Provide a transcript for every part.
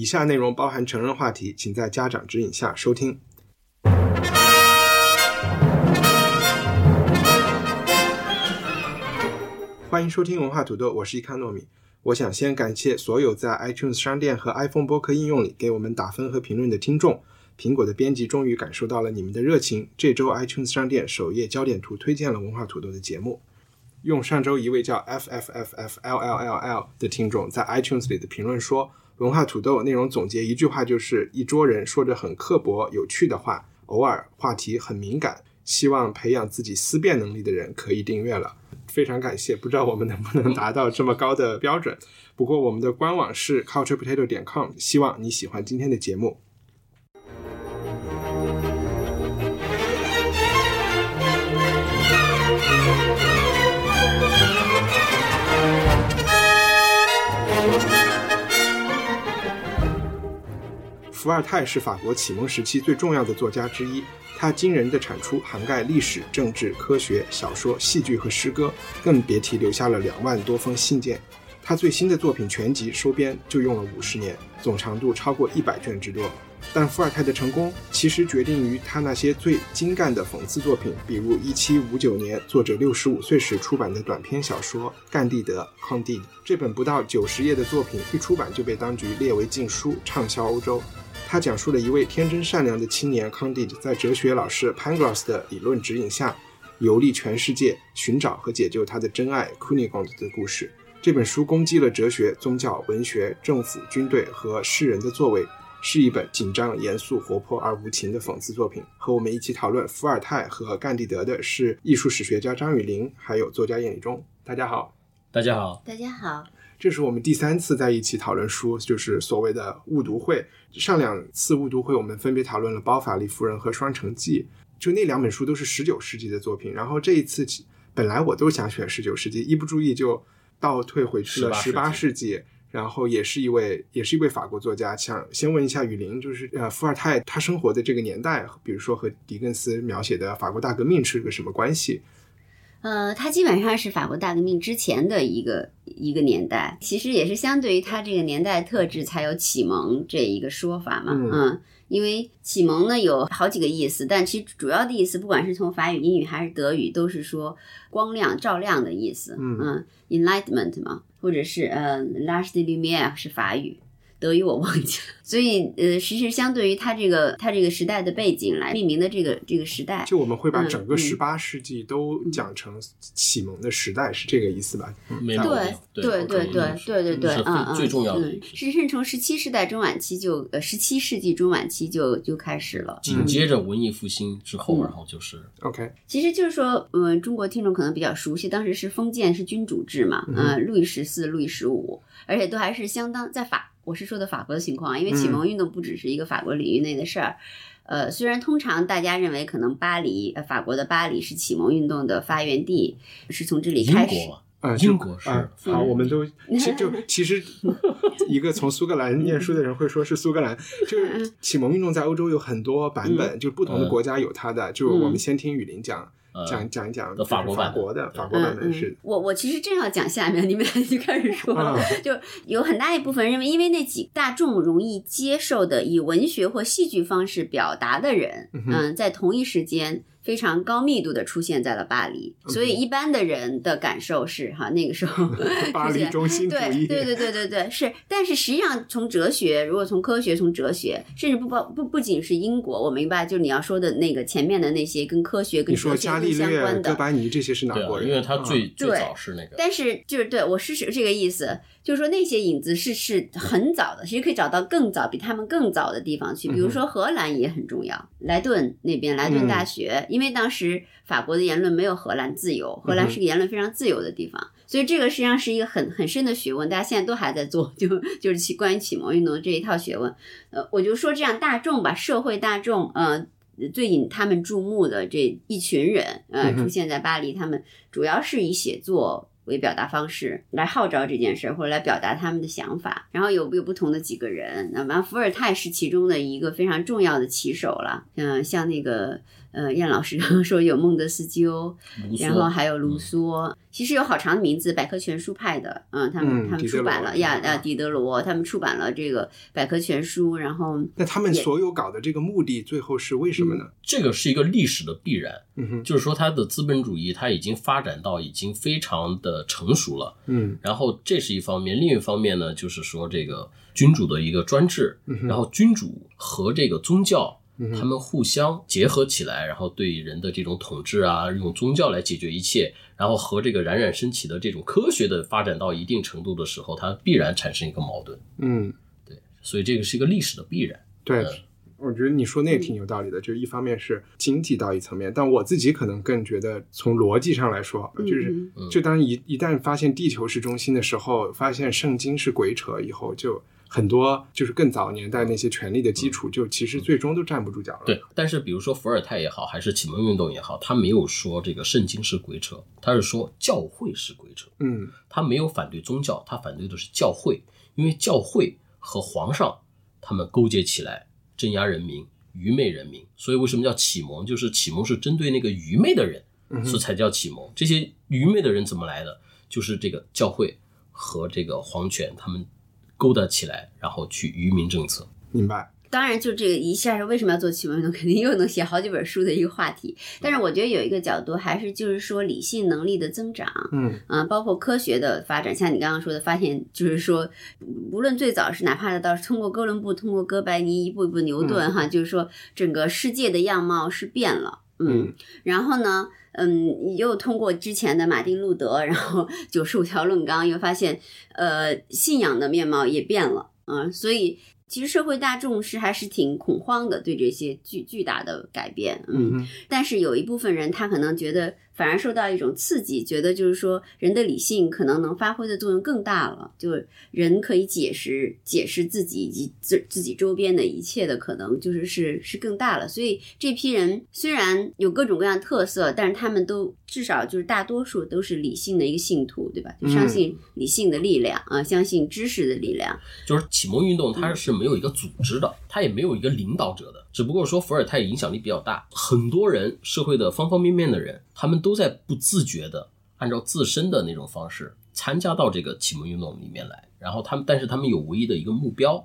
以下内容包含成人话题，请在家长指引下收听。欢迎收听文化土豆，我是伊康糯米。我想先感谢所有在 iTunes 商店和 iPhone 播客应用里给我们打分和评论的听众。苹果的编辑终于感受到了你们的热情。这周 iTunes 商店首页焦点图推荐了文化土豆的节目。用上周一位叫 f f f f l l l l 的听众在 iTunes 里的评论说，文化土豆内容总结一句话就是一桌人说着很刻薄有趣的话，偶尔话题很敏感。希望培养自己思辨能力的人可以订阅了，非常感谢。不知道我们能不能达到这么高的标准？不过我们的官网是 culturepotato 点 com，希望你喜欢今天的节目。伏尔泰是法国启蒙时期最重要的作家之一，他惊人的产出涵盖历史、政治、科学、小说、戏剧和诗歌，更别提留下了两万多封信件。他最新的作品全集收编就用了五十年，总长度超过一百卷之多。但伏尔泰的成功其实决定于他那些最精干的讽刺作品，比如1759年作者六十五岁时出版的短篇小说《甘地德》（Candide）。这本不到九十页的作品一出版就被当局列为禁书，畅销欧洲。他讲述了一位天真善良的青年 Candide 在哲学老师 Pangloss 的理论指引下，游历全世界，寻找和解救他的真爱 Cunegonde 的故事。这本书攻击了哲学、宗教、文学、政府、军队和世人的作为，是一本紧张、严肃、活泼而无情的讽刺作品。和我们一起讨论伏尔泰和甘地德的是艺术史学家张雨林，还有作家叶立忠。大家好，大家好，大家好。这是我们第三次在一起讨论书，就是所谓的误读会。上两次误读会，我们分别讨论了《包法利夫人》和《双城记》，就那两本书都是十九世纪的作品。然后这一次，本来我都想选十九世纪，一不注意就倒退回去了十八世纪。然后也是一位，也是一位法国作家。想先问一下雨林，就是呃，伏尔泰他生活的这个年代，比如说和狄更斯描写的法国大革命是个什么关系？呃，它基本上是法国大革命之前的一个一个年代，其实也是相对于它这个年代特质才有启蒙这一个说法嘛。嗯，因为启蒙呢有好几个意思，但其实主要的意思，不管是从法语、英语还是德语，都是说光亮、照亮的意思。嗯，enlightenment 嘛，或者是呃 l a r g e de lumière 是法语。德语我忘记了。所以呃其实相对于它这个它这个时代的背景来命名的这个这个时代就我们会把整个十八世纪都讲成启蒙的时代是这个意思吧？对对对对对对对对啊最重要的是甚至从十七世代中晚期就呃十七世纪中晚期就就开始了。紧接着文艺复兴之后然后就是 ok 其实就是说嗯中国听众可能比较熟悉当时是封建是君主制嘛嗯路易十四路易十五而且都还是相当在法我是说的法国的情况，因为启蒙运动不只是一个法国领域内的事儿。呃，虽然通常大家认为可能巴黎，呃，法国的巴黎是启蒙运动的发源地，是从这里开始。啊，英国是好，我们都其就其实一个从苏格兰念书的人会说是苏格兰，就是启蒙运动在欧洲有很多版本，就不同的国家有它的。就我们先听雨林讲。讲讲一讲法国法国的法国版本是。我我其实正要讲下面，你们俩就开始说，就有很大一部分认为，因为那几大众容易接受的以文学或戏剧方式表达的人，嗯，在同一时间。非常高密度的出现在了巴黎，所以一般的人的感受是哈，那个时候 巴黎中心主义，对对对对对对是。但是实际上从哲学，如果从科学，从哲学，甚至不包不不仅是英国，我明白，就你要说的那个前面的那些跟科学跟哲学相关的，哥白尼这些是哪国人？因为他最最早是那个。但是就是对我是是这个意思。就是说那些影子是是很早的，其实可以找到更早比他们更早的地方去，比如说荷兰也很重要，莱顿那边莱顿大学因为当时法国的言论没有荷兰自由，荷兰是个言论非常自由的地方，所以这个实际上是一个很很深的学问，大家现在都还在做，就就是启关于启蒙运动这一套学问。呃，我就说这样大众吧，社会大众，呃，最引他们注目的这一群人，呃，出现在巴黎，他们主要是以写作。为表达方式来号召这件事儿，或者来表达他们的想法，然后有有不同的几个人，那么伏尔泰是其中的一个非常重要的棋手了，嗯，像那个。呃，燕老师刚刚说有孟德斯鸠，然后还有卢梭，其实有好长的名字，百科全书派的，嗯，他们他们出版了亚亚狄德罗，他们出版了这个百科全书，然后那他们所有搞的这个目的最后是为什么呢？这个是一个历史的必然，嗯哼，就是说它的资本主义它已经发展到已经非常的成熟了，嗯，然后这是一方面，另一方面呢，就是说这个君主的一个专制，然后君主和这个宗教。他们互相结合起来，然后对人的这种统治啊，用宗教来解决一切，然后和这个冉冉升起的这种科学的发展到一定程度的时候，它必然产生一个矛盾。嗯，对，所以这个是一个历史的必然。对，我觉得你说那也挺有道理的，就是一方面是经济到一层面，但我自己可能更觉得从逻辑上来说，就是就当一一旦发现地球是中心的时候，发现圣经是鬼扯以后就。很多就是更早年代那些权力的基础，就其实最终都站不住脚了。对，但是比如说伏尔泰也好，还是启蒙运动也好，他没有说这个圣经是鬼扯，他是说教会是鬼扯。嗯，他没有反对宗教，他反对的是教会，因为教会和皇上他们勾结起来镇压人民、愚昧人民，所以为什么叫启蒙？就是启蒙是针对那个愚昧的人，所以才叫启蒙。这些愚昧的人怎么来的？就是这个教会和这个皇权他们。勾搭起来，然后去愚民政策。明白。当然，就这个一下是为什么要做启蒙运动，肯定又能写好几本书的一个话题。但是我觉得有一个角度，还是就是说理性能力的增长，嗯啊，包括科学的发展。像你刚刚说的，发现就是说，无论最早是哪怕到通过哥伦布，通过哥白尼，一步一步牛顿，哈，就是说整个世界的样貌是变了，嗯。然后呢，嗯，又通过之前的马丁路德，然后 九十五条论纲，又发现，呃，信仰的面貌也变了。嗯，所以其实社会大众是还是挺恐慌的，对这些巨巨大的改变。嗯，但是有一部分人他可能觉得。反而受到一种刺激，觉得就是说人的理性可能能发挥的作用更大了，就人可以解释解释自己以及自自己周边的一切的可能，就是是是更大了。所以这批人虽然有各种各样特色，但是他们都至少就是大多数都是理性的一个信徒，对吧？就相信理性的力量啊，相信知识的力量。就是启蒙运动，它是没有一个组织的，它也没有一个领导者的。只不过说伏尔泰影响力比较大，很多人社会的方方面面的人，他们都在不自觉的按照自身的那种方式参加到这个启蒙运动里面来。然后他们，但是他们有唯一的一个目标，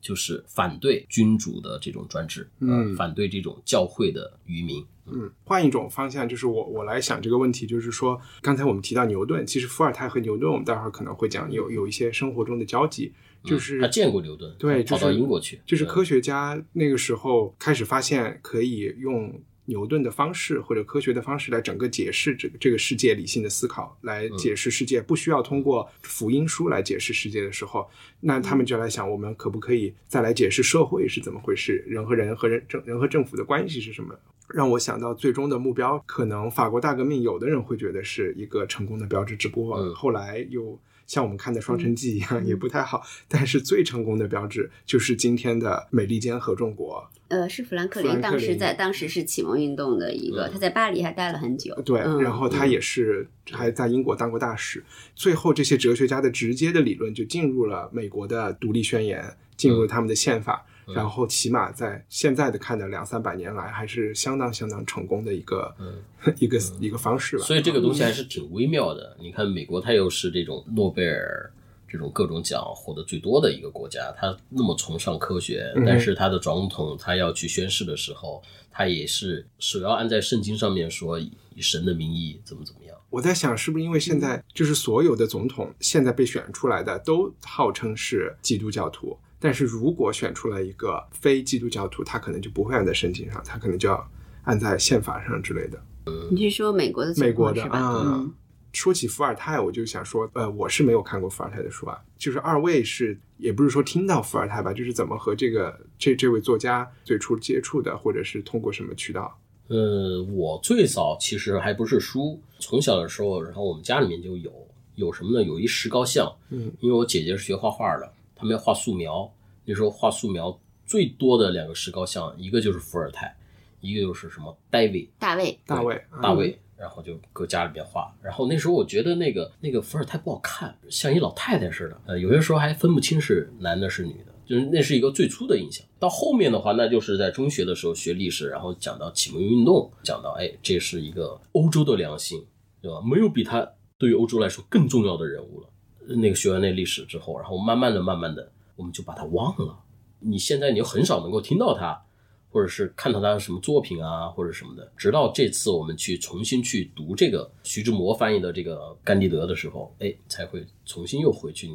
就是反对君主的这种专制，嗯，反对这种教会的愚民。嗯，换一种方向，就是我我来想这个问题，就是说，刚才我们提到牛顿，其实伏尔泰和牛顿，我们待会儿可能会讲有有一些生活中的交集。就是他见过牛顿，对，跑到英国去。就是科学家那个时候开始发现，可以用牛顿的方式或者科学的方式来整个解释这个这个世界理性的思考，来解释世界，不需要通过福音书来解释世界的时候，那他们就来想，我们可不可以再来解释社会是怎么回事，人和人和人政人和政府的关系是什么？让我想到最终的目标，可能法国大革命，有的人会觉得是一个成功的标志，只不过后来又。像我们看的《双城记》一样，也不太好。但是最成功的标志就是今天的美利坚合众国。呃，是富兰克林，当时在当时是启蒙运动的一个，他在巴黎还待了很久。对，然后他也是还在英国当过大使。最后，这些哲学家的直接的理论就进入了美国的独立宣言，进入了他们的宪法。然后，起码在现在的看的两三百年来，还是相当相当成功的一个 一个一个方式吧。所以这个东西还是挺微妙的。你看，美国它又是这种诺贝尔这种各种奖获得最多的一个国家，他那么崇尚科学，但是他的总统他要去宣誓的时候，他也是首要按在圣经上面说以神的名义怎么怎么样。我在想，是不是因为现在就是所有的总统现在被选出来的都号称是基督教徒？但是如果选出来一个非基督教徒，他可能就不会按在圣经上，他可能就要按在宪法上之类的。你是说美国的？美国的啊。说起伏尔泰，我就想说，呃，我是没有看过伏尔泰的书啊。就是二位是，也不是说听到伏尔泰吧，就是怎么和这个这这位作家最初接触的，或者是通过什么渠道？呃，我最早其实还不是书，从小的时候，然后我们家里面就有有什么呢？有一石膏像，嗯，因为我姐姐是学画画的，他们要画素描，那时候画素描最多的两个石膏像，一个就是伏尔泰，一个就是什么戴维，大卫，大卫，大卫，然后就搁家里边画。然后那时候我觉得那个那个伏尔泰不好看，像一老太太似的，呃，有些时候还分不清是男的是女的。就是那是一个最初的印象，到后面的话，那就是在中学的时候学历史，然后讲到启蒙运动，讲到哎，这是一个欧洲的良心，对吧？没有比他对于欧洲来说更重要的人物了。那个学完那历史之后，然后慢慢的、慢慢的，我们就把它忘了。你现在你就很少能够听到他，或者是看到他什么作品啊，或者什么的。直到这次我们去重新去读这个徐志摩翻译的这个甘地德的时候，哎，才会重新又回去。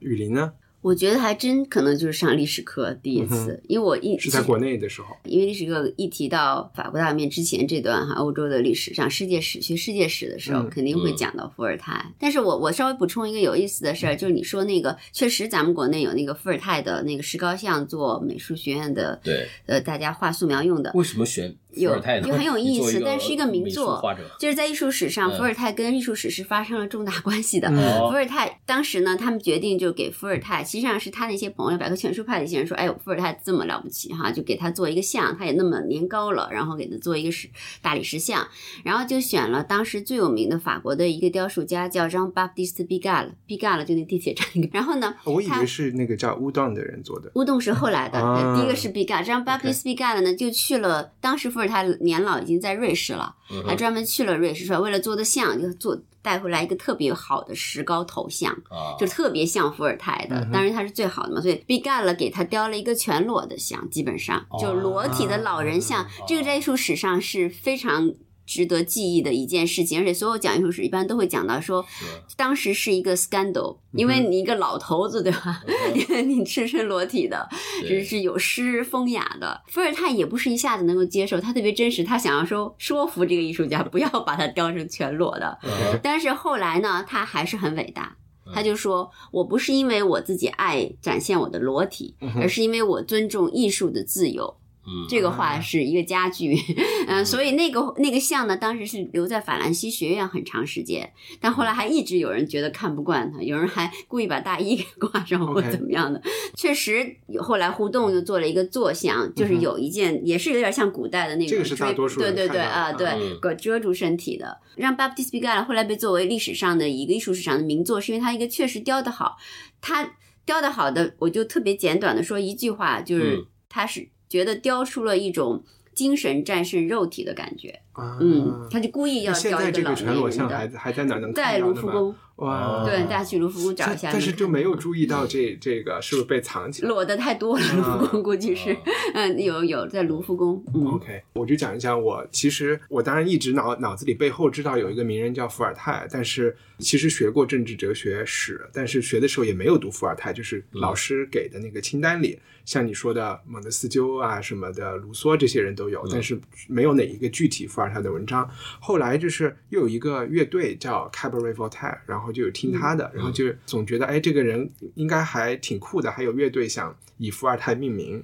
雨林呢？我觉得还真可能就是上历史课第一次，因为我一是在国内的时候，因为历史课一提到法国大革命之前这段哈欧洲的历史上世界史学世界史的时候，嗯肯定会讲到伏尔泰。但是我我稍微补充一个有意思的事儿，就是你说那个确实咱们国内有那个伏尔泰的那个石膏像做美术学院的，对，呃，大家画素描用的。为什么选伏有尔泰呢？有很有 意思但是一个名作就是在艺术史上，嗯伏尔泰跟艺术史是发生了重大关系的。伏尔泰当时呢，他们决定就给伏尔泰，实际上是他那些朋友，百科全书派的一些人说，哎，伏尔泰这么了不起哈，就给他做一个像，他也那么年高了，然后给他做一个石大理石像，然后就选了当时最有名的法国的一个雕塑家叫 Jean Baptiste Pigalle，Pigalle 就那地铁站那个，然后呢，我以为是那个叫乌当的人做的。乌洞是后来的，第一个是毕赣，这样 Baptiste 毕赣呢就去了，当时伏尔泰年老已经在瑞士了，嗯还专门去了瑞士，说为了做的像，就做带回来一个特别好的石膏头像，啊，就特别像伏尔泰的当然他是最好的嘛，所以毕赣了给他雕了一个全裸的像，基本上就裸体的老人像，这个在艺术史上是非常。值得记忆的一件事情，而且所有讲艺术史一般都会讲到说，当时是一个 scandal，因为你一个老头子，对吧？因为你赤身裸体的，只是是有诗风雅的。伏尔泰也不是一下子能够接受，他特别真实，他想要说说服这个艺术家不要把他雕成全裸的。嗯 但是后来呢，他还是很伟大。他就说：“我不是因为我自己爱展现我的裸体，而是因为我尊重艺术的自由。”嗯，这个画是一个家具，嗯、所以那个那个像呢，当时是留在法兰西学院很长时间，但后来还一直有人觉得看不惯他，有人还 故意把大衣给挂上或怎么样的。确实，后来互动又做了一个坐像，就是有一件也是有点像古代的那种这个是大追多数人对对对啊，对嗯，遮住身体的，让 Baptiste Pigalle 后来被作为历史上的一个艺术史上的名作，是因为他一个确实雕得好，他雕得好的，我就特别简短的说一句话，就是嗯。他是觉得雕出了一种精神战胜肉体的感觉，啊。嗯，他就故意要现在这个全裸像还，还在哪儿能看在？卢浮宫，哇，对，大家去卢浮宫找一下，但是就没有注意到这这个是不是被藏起来裸的太多了，卢浮宫估计是，嗯，有有在卢浮宫，嗯，？OK，我就讲一下我其实我当然一直脑脑子里背后知道有一个名人叫伏尔泰，但是其实学过政治哲学史，但是学的时候也没有读伏尔泰，就是老师给的那个清单里，像你说的蒙德斯鸠啊什么的，卢梭这些人都有，但是没有哪一个具体伏尔泰的文章。后来就是又有一个乐队叫 Cabaret Voltaire，然后就有听他的，然后就总觉得哎这个人应该还挺酷的，还有乐队想以伏尔泰命名。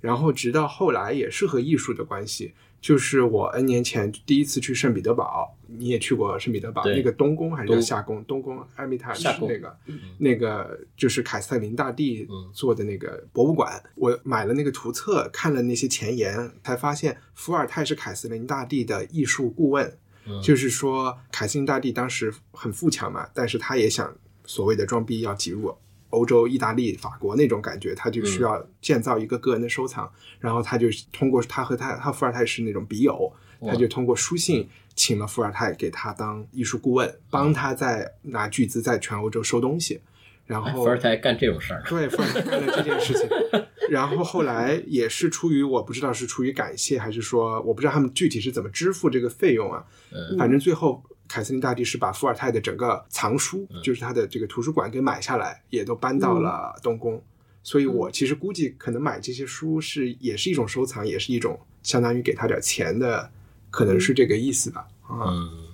然后直到后来也是和艺术的关系，就是我 N 年前第一次去圣彼得堡，你也去过圣彼得堡，那个东宫还是叫夏宫？东宫 Hermitage 夏宫那个，那个就是凯瑟琳大帝嗯做的那个博物馆。我买了那个图册，看了那些前言，才发现伏尔泰是凯瑟琳大帝的艺术顾问。嗯就是说，凯瑟琳大帝当时很富强嘛，但是他也想所谓的装逼要挤入欧洲、意大利、法国那种感觉，他就需要建造一个个人的收藏，然后他就通过他和他他伏尔泰是那种笔友，他就通过书信请了伏尔泰给他当艺术顾问，帮他在拿巨资在全欧洲收东西，然后哎伏尔泰干这种事儿，对，伏尔泰干了这件事情，然后后来也是出于我不知道是出于感谢，还是说我不知道他们具体是怎么支付这个费用啊。嗯。反正最后凯瑟琳大帝是把伏尔泰的整个藏书，嗯。就是他的这个图书馆给买下来，也都搬到了东宫。所以我其实估计可能买这些书是也是一种收藏，也是一种相当于给他点钱的，可能是这个意思吧。啊，嗯，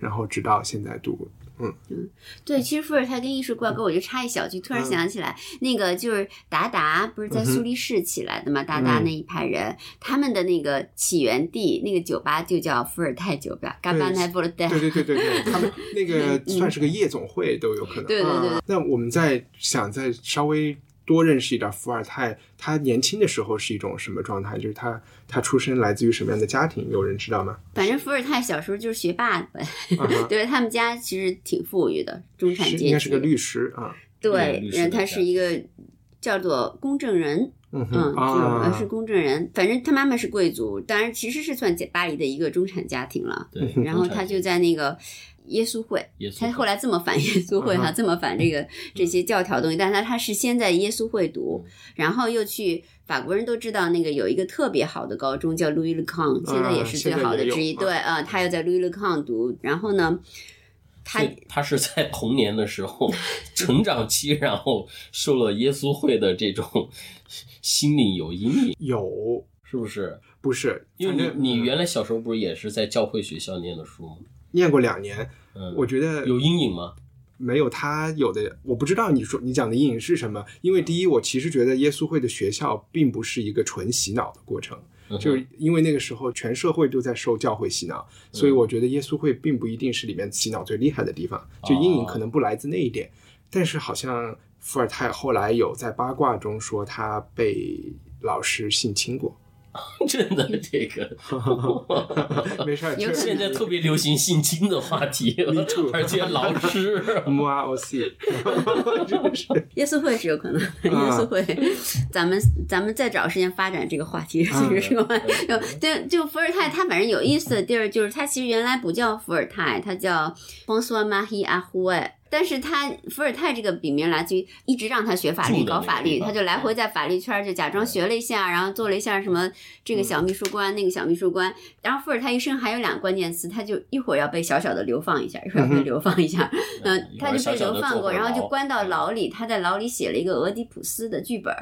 然后直到现在读，嗯嗯对，其实伏尔泰跟艺术挂钩，我就插一小句，突然想起来，那个就是达达不是在苏黎世起来的嘛？达达那一派人，他们的那个起源地，那个酒吧就叫伏尔泰酒吧，嘎巴奈伏尔泰。对对对对对，他们 那个算是个夜总会都有可能。对对对啊那我们再想再稍微多认识一点伏尔泰，他年轻的时候是一种什么状态？就是他他出身来自于什么样的家庭？有人知道吗？反正伏尔泰小时候就是学霸呗，啊 对他们家其实挺富裕的，中产阶级。应该是个律师啊。对律，师然后他是一个叫做公证人，嗯是公证人。反正他妈妈是贵族，当然其实是算巴黎的一个中产家庭了。对，然后他就在那个耶稣会，耶稣他后来这么反 耶稣会哈，嗯这么反这个这些教条东西，但是他他是先在耶稣会读，然后又去法国人都知道那个有一个特别好的高中叫 Louis Le Con，现在也是最好的之一。对啊，他又在 Louis Le Con 读，然后呢，他他是在 童年的时候 成长期，然后受了耶稣会的这种心理有阴影，有是不是？不是？因为你你原来小时候不是也是在教会学校念的书吗？念过两年，嗯，我觉得有阴影吗？没有他有的，我不知道你说你讲的阴影是什么。因为第一，我其实觉得耶稣会的学校并不是一个纯洗脑的过程，就是因为那个时候全社会都在受教会洗脑，所以我觉得耶稣会并不一定是里面洗脑最厉害的地方，就阴影可能不来自那一点。但是好像伏尔泰后来有在八卦中说他被老师性侵过，真的这个，没事儿，现在特别流行性侵的话题 而且老师。木啊 O 的是耶稣会是有可能的，耶啊稣会，咱们咱们再找时间发展这个话题，嗯这个是个话就对，就伏尔泰，他反正有意思的地儿就是他其实原来不叫伏尔泰，他叫 François Marie a h u e 但是他伏尔泰这个笔名来自于一直让他学法律、搞法律，他就来回在法律圈儿就假装学了一下，然后做了一下什么这个小秘书官、那个小秘书官。然后伏尔泰一生还有两个关键词，他就一会儿要被小小的流放一下，一会儿要被流放一下，嗯，他就被流放过，然后就关到牢里。他在牢里写了一个俄狄浦斯的剧本。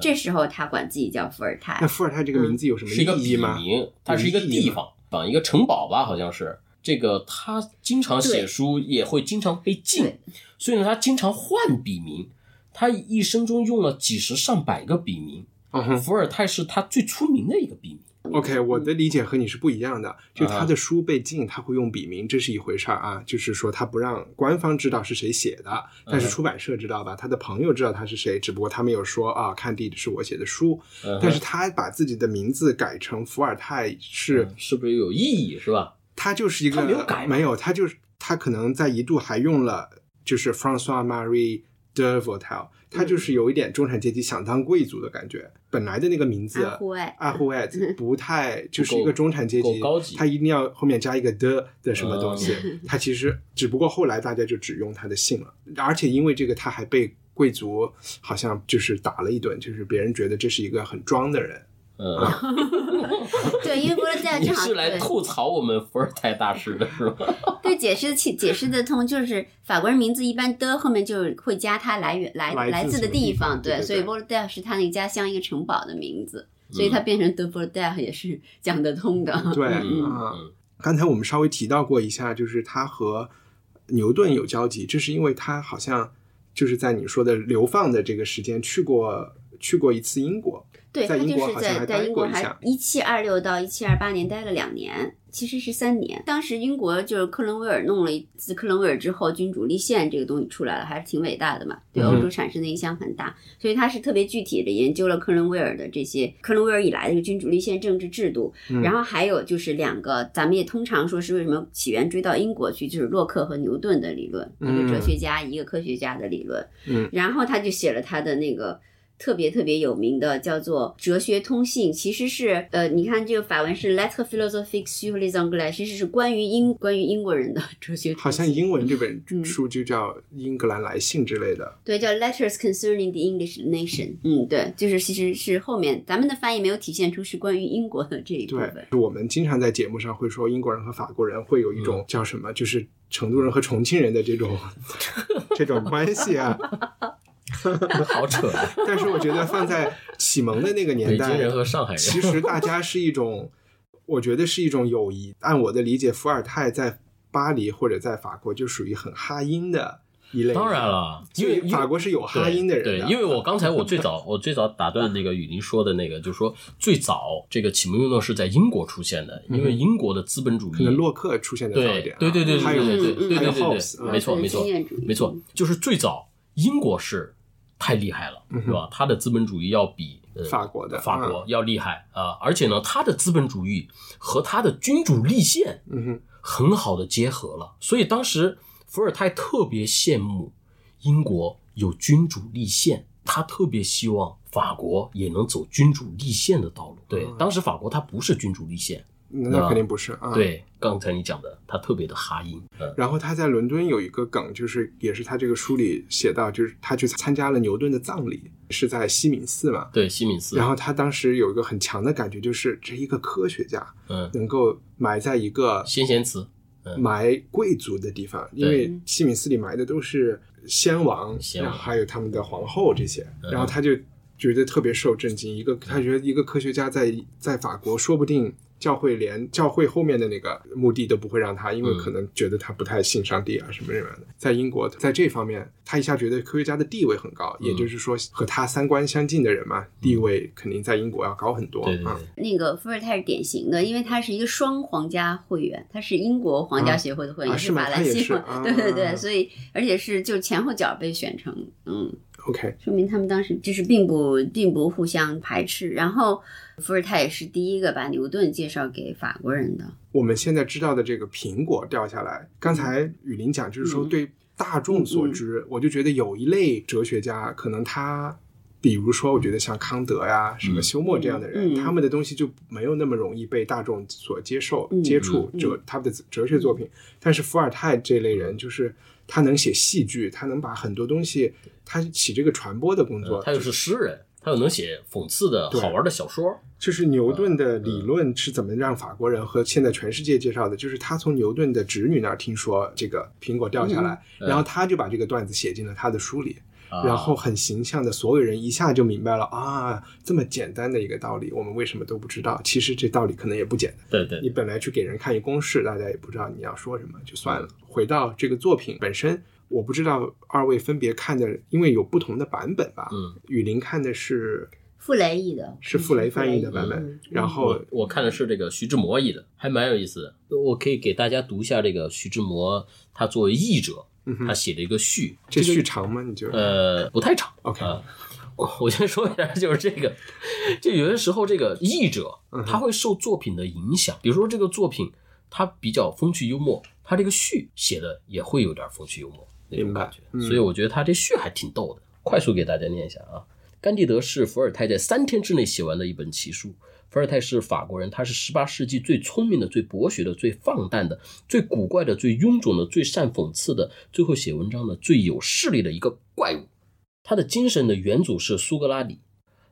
这时候他管自己叫伏尔泰那。伏尔泰这个名字有什么是一个笔意义吗？名，它是一个地方，啊，一个城堡吧，好像是。这个他经常写书，也会经常被禁，所以呢，他经常换笔名。他一生中用了几十上百个笔名，嗯哼。伏尔泰是他最出名的一个笔名。OK，我的理解和你是不一样的。就啊他的书被禁，他会用笔名，这是一回事儿啊。就是说他不让官方知道是谁写的，但是嗯出版社知道吧？他的朋友知道他是谁，只不过他没有说啊，看地址是我写的书。嗯但是他把自己的名字改成伏尔泰，是嗯是不是有意义是吧？他就是一个没有改没有，他就是他可能在一度还用了就是 François Marie de Voltaire，他就是有一点中产阶级想当贵族的感觉。本来的那个名字阿户外阿户外 不太就是一个中产阶级高级他一定要后面加一个的的什么东西嗯。他其实只不过后来大家就只用他的姓了，而且因为这个他还被贵族好像就是打了一顿，就是别人觉得这是一个很装的人。嗯，对，因为伏尔泰你正好是来对吐槽我们伏尔泰大师的是吧？对解释的起解释得通，就是法国人名字一般的后面就会加他来源来来自来自的地方，方对对所以对 v o l d a i r 是他那个家乡一个城堡的名字，所以他变成 de r 也是讲得通的。对嗯啊，嗯刚才我们稍微提到过一下，就是他和牛顿有交集，这是因为他好像就是在你说的流放的这个时间去过去过一次英国，对他就是在在英国还一七二六到一七二八年待了两年，其实是三年。当时英国就是克伦威尔弄了一次，克伦威尔之后君主立宪这个东西出来了，还是挺伟大的嘛，对欧洲产生的影响很大。所以他是特别具体的研究了克伦威尔的这些克伦威尔以来的这个君主立宪政治制度。嗯然后还有就是两个，咱们也通常说是为什么起源追到英国去，就是洛克和牛顿的理论，一个哲学家，一个科学家的理论。嗯然后他就写了他的那个特别特别有名的叫做《哲学通信》，其实是呃，你看这个法文是 Lettre philosophique sur les Anglais，其实是关于英关于英国人的哲学。好像英文这本嗯书就叫《英格兰来信》之类的。对叫 Letters concerning the English nation。嗯，对，就是其实是后面咱们的翻译没有体现出是关于英国的这一部对分。，我们经常在节目上会说英国人和法国人会有一嗯种叫什么，就是成都人和重庆人的这种 这种关系啊。好扯啊，但是我觉得放在启蒙的那个年代，北京人和上海人。其实大家是一种，我觉得是一种友谊。按我的理解，伏尔泰在巴黎或者在法国就属于很哈音的一类。当然了，因为法国是有哈音的人对，因为我刚才我最早我最早打断那个雨林说的那个，就是说最早这个启蒙运动是在英国出现的，因为英国的资本主义可能洛克出现的早一点，对对对对还有对对对对还有对 Hobbes，对，没错没错没错，就是最早英国是太厉害了，是吧？他的资本主义要比呃法国的法国要厉害啊，而且呢，他的资本主义和他的君主立宪嗯哼，很好的结合了，所以当时伏尔泰特别羡慕英国有君主立宪，他特别希望法国也能走君主立宪的道路。对，当时法国它不是君主立宪，那肯定不是啊。。对，刚才你讲的，他特别的哈音，嗯，然后他在伦敦有一个梗，就是也是他这个书里写到，就是他去参加了牛顿的葬礼，是在西敏寺嘛。对，西敏寺，然后他当时有一个很强的感觉，就是这一个科学家嗯，能够埋在一个先贤祠，埋贵族的地方，因为西敏寺里埋的都是先王，先王然后还有他们的皇后这些，嗯然后他就觉得特别受震惊。一个他觉得一个科学家在在法国，说不定教会连教会后面的那个墓地都不会让他，因为嗯。可能觉得他不太信上帝啊什么什么的。在英国，在这方面，他一下觉得科学家的地位很高，嗯。也就是说和他三观相近的人嘛，地位肯定在英国要高很多啊。那个伏尔泰是典型的，因为他是一个双皇家会员，他是英国皇家协会的会员，是吗他也兰西皇，是啊对对对，所以而且是就前后脚被选成，嗯，OK，说明他们当时就是并不并不互相排斥。然后伏尔泰也是第一个把牛顿介绍给法国人的，我们现在知道的这个苹果掉下来，刚才雨林讲就是说嗯。对大众所知，我就觉得有一类哲学家，可能他，比如说我觉得像康德呀、什么休谟这样的人，嗯他们的东西就没有那么容易被大众所接受、嗯接触嗯哲他们的哲学作品。但是伏尔泰这类人，就是他能写戏剧，他能把很多东西，他起这个传播的工作，他又是诗人，他又能写讽刺的好玩的小说，就是牛顿的理论是怎么让法国人和现在全世界介绍的？就是他从牛顿的侄女那儿听说这个苹果掉下来，嗯然后他就把这个段子写进了他的书里，啊然后很形象的，所有人一下就明白了啊，这么简单的一个道理，我们为什么都不知道？其实这道理可能也不简单。对对你本来去给人看一公式，大家也不知道你要说什么，就算了。回到这个作品本身，我不知道二位分别看的，因为有不同的版本吧。嗯，雨林看的是傅雷译的，是傅雷翻译的版本，嗯然后我我看的是这个徐志摩译的，还蛮有意思的。我可以给大家读一下这个徐志摩他作为译者，他写的一个序，这个序长吗？你觉得？呃不太长。OK 啊我 我先说一下，就是这个，就有些时候这个译者嗯他会受作品的影响，比如说这个作品它比较风趣幽默，他这个序写的也会有点风趣幽默那种感觉，嗯所以我觉得他这序还挺逗的。快速给大家念一下啊，甘地德是伏尔泰在三天之内写完的一本奇书。伏尔泰是法国人，他是18世纪最聪明的、最博学的、最放荡的、最古怪的、最臃肿的、最善讽刺的，最会写文章的、最有势力的一个怪物。他的精神的元祖是苏格拉底，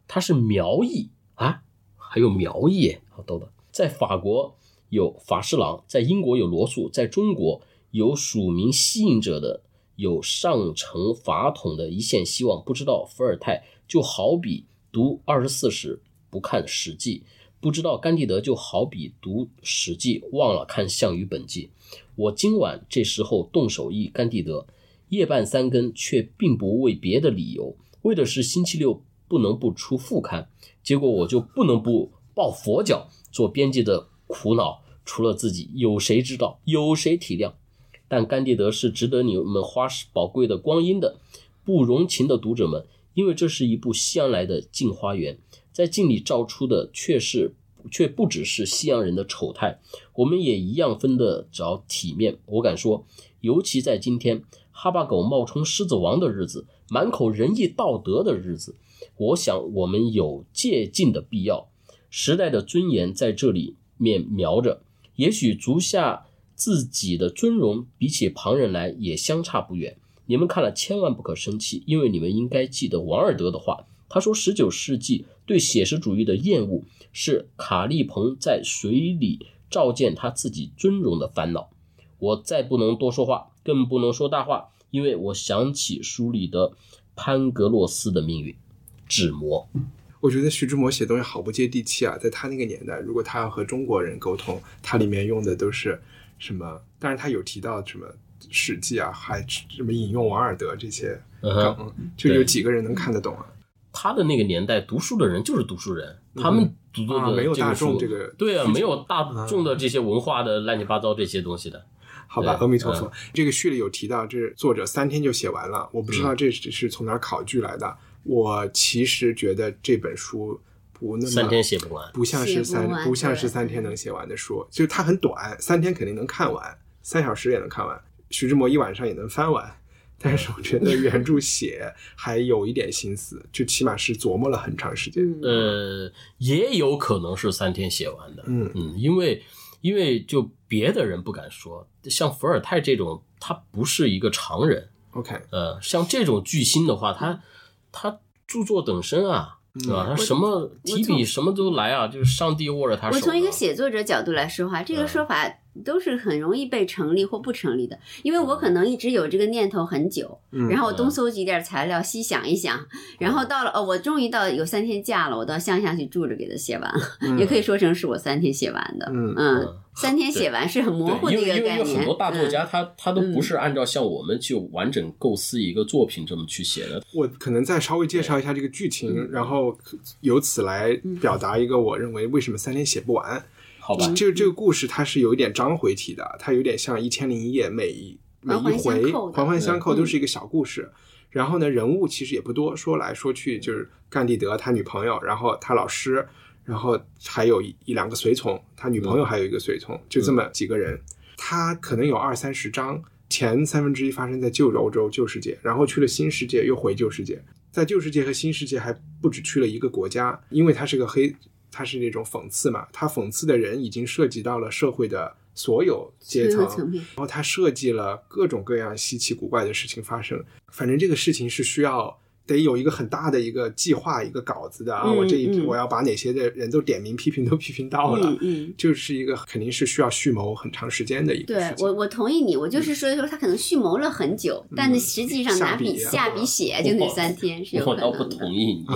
他是苗裔啊，还有苗裔，好逗的。在法国有法士郎，在英国有罗素，在中国有署名吸引者的，有上承法统的一线希望。不知道伏尔泰就好比读二十四史不看史记，不知道甘地德就好比读史记忘了看项羽本纪。我今晚这时候动手译甘地德，夜半三更，却并不为别的理由，为的是星期六不能不出副刊，结果我就不能不抱佛脚。做编辑的苦恼，除了自己，有谁知道？有谁体谅？但甘地德是值得你们花宝贵的光阴的，不容情的读者们，因为这是一部西洋来的镜花缘，在镜里照出的却是却不只是西洋人的丑态，我们也一样分得着体面。我敢说，尤其在今天哈巴狗冒充狮子王的日子，满口仁义道德的日子，我想我们有借鉴的必要。时代的尊严在这里面描着，也许足下自己的尊荣比起旁人来也相差不远。你们看了千万不可生气，因为你们应该记得王尔德的话。他说，十九世纪对写实主义的厌恶是卡利彭在水里照见他自己尊荣的烦恼。我再不能多说话，更不能说大话，因为我想起书里的潘格洛斯的命运，纸魔。我觉得徐志摩写东西好不接地气啊！在他那个年代，如果他要和中国人沟通，他里面用的都是什么，但是他有提到什么《史记》啊，还什么引用王尔德这些嗯梗，哼，就有几个人能看得懂啊？他的那个年代，读书的人就是读书人，他们读的、啊没有大众书这个对啊，没有大众的这些文化的乱七八糟这些东西的。好吧，阿弥陀佛。这个序里有提到，这作者三天就写完了，我不嗯知道这是是从哪儿考据来的。我其实觉得这本书不那么三天写不完不像是三不不像是三天能写完的书，就是它很短，三天肯定能看完，三小时也能看完，徐志摩一晚上也能翻完。但是我觉得原著写还有一点心思，就起码是琢磨了很长时间。嗯呃，也有可能是三天写完的。嗯嗯，因为因为就别的人不敢说，像伏尔泰这种，他不是一个常人。OK，呃，像这种巨星的话，他他著作等身啊，嗯对吧？他什么提笔什么都来啊，就是上帝握着他手。我从一个写作者角度来说话，这个嗯说法都是很容易被成立或不成立的，因为我可能一直有这个念头很久，嗯然后我东搜集点材料，西想一想，然后到了哦，我终于到有三天假了，我到乡下去住着给它写完了，也可以说成是我三天写完的，嗯嗯三天写完是很模糊的，一个概念，因为因为很多大作家嗯他他都不是按照像我们就完整构思一个作品这么去写的。我可能再稍微介绍一下这个剧情，然后由此来表达一个我认为为什么三天写不完。好吧，这个这个故事它是有一点章回体的，它有点像《一千零一夜》，每一每一回环环环相扣嗯都是一个小故事。然后呢，人物其实也不多，说来说去就是甘地德他女朋友，然后他老师，然后还有一一两个随从，他女朋友还有一个随从，就这么几个人。他可能有二三十章，前三分之一发生在旧欧洲旧世界，然后去了新世界，又回旧世界。在旧世界和新世界还不止去了一个国家，因为他是个黑，他是那种讽刺嘛，他讽刺的人已经涉及到了社会的所有阶层，然后他设计了各种各样稀奇古怪的事情发生。反正这个事情是需要得有一个很大的一个计划、一个稿子的啊。嗯我这一嗯我要把哪些的人都点名批评都批评到了，嗯嗯。就是一个肯定是需要蓄谋很长时间的一个事情。对我，我同意你。我就是说，说他可能蓄谋了很久，但是实际上拿笔嗯下笔写就那三天是有可我倒不。同意你，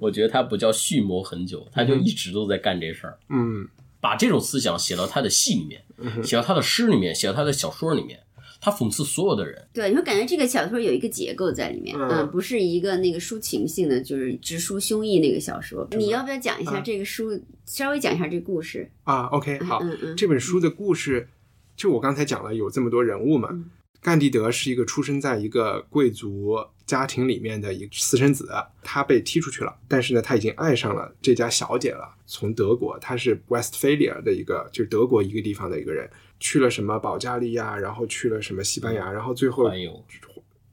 我觉得他不叫蓄谋很久，他就一直都在干这事儿，嗯把这种思想写到他的戏里面，写到他的诗里面，写到他的小说里面，他讽刺所有的人。对，你会感觉这个小说有一个结构在里面，嗯嗯，不是一个那个抒情性的，就是直抒胸臆那个小说。你要不要讲一下啊这个书？稍微讲一下这个故事？啊，OK，好，嗯嗯这本书的故事，就我刚才讲了，有这么多人物嘛。嗯甘地德是一个出生在一个贵族家庭里面的一个私生子，他被踢出去了，但是呢，他已经爱上了这家小姐了。从德国，他是 Westphalia 的一个，就是德国一个地方的一个人，去了什么保加利亚，然后去了什么西班牙，然后最后环游。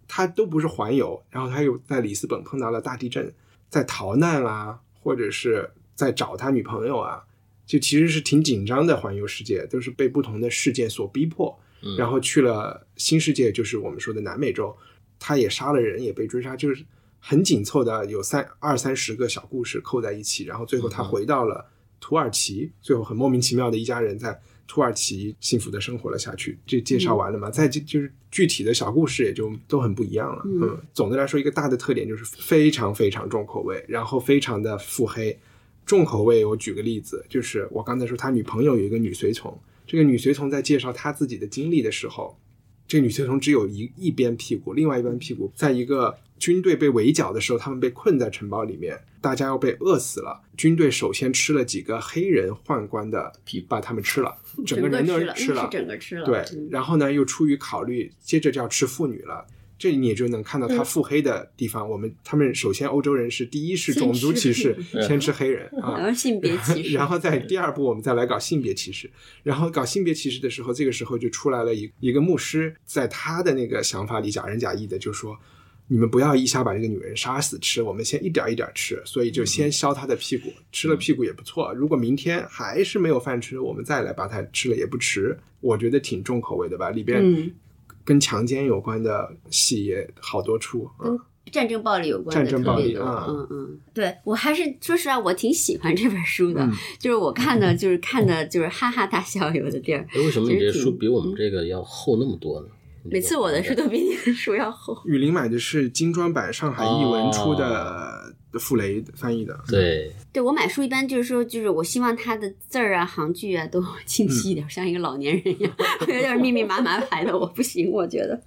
他都不是环游，然后他又在里斯本碰到了大地震，在逃难啊，或者是在找他女朋友啊，就其实是挺紧张的环游世界，都是被不同的事件所逼迫。嗯。然后去了新世界，就是我们说的南美洲，他也杀了人，也被追杀，就是很紧凑的，有三二三十个小故事扣在一起，然后最后他嗯回到了土耳其，最后很莫名其妙的一家人在土耳其幸福的生活了下去。这介绍完了嘛？再就就是具体的小故事也就都很不一样了。嗯总的来说，一个大的特点就是非常非常重口味，然后非常的腹黑。重口味，我举个例子，就是我刚才说他女朋友有一个女随从，这个女随从在介绍她自己的经历的时候，这个女随从只有一一边屁股，另外一边屁股在一个军队被围剿的时候，他们被困在城堡里面，大家要被饿死了。军队首先吃了几个黑人宦官的皮，把他们吃了，整个人都吃了，吃了。整个吃了。对嗯，然后呢，又出于考虑，接着就要吃妇女了。这你也就能看到他嗯腹黑的地方。我们他们首先欧洲人是第一是种族歧视，嗯先吃黑人 啊，然后性别歧视，然后在第二步，我们再来搞性别歧视。然后搞性别歧视的时候，这个时候就出来了一一个牧师，在他的那个想法里假仁假义的就说：“你们不要一下把这个女人杀死吃，我们先一点一点吃。所以就先削她的屁股，吃了屁股也不错。如果明天还是没有饭吃，我们再来把它吃了也不迟。我觉得挺重口味的吧，里边嗯，跟强奸有关的戏也好多出。嗯战争暴力有关的战争暴力特别多啊嗯嗯，对我还是说实话，我挺喜欢这本书的，嗯就是我看的，就是看的，就是哈哈大笑，有的地儿。哎为什么你这书比我们这个要厚那么多呢？每次我的书都比你的书要厚。雨林买的是精装版上海译文出的傅雷翻译的。对，对我买书一般就是说，就是我希望它的字儿啊、行距啊都 清晰一点，像一个老年人一样，有点密密麻麻排的，我不行，我觉得。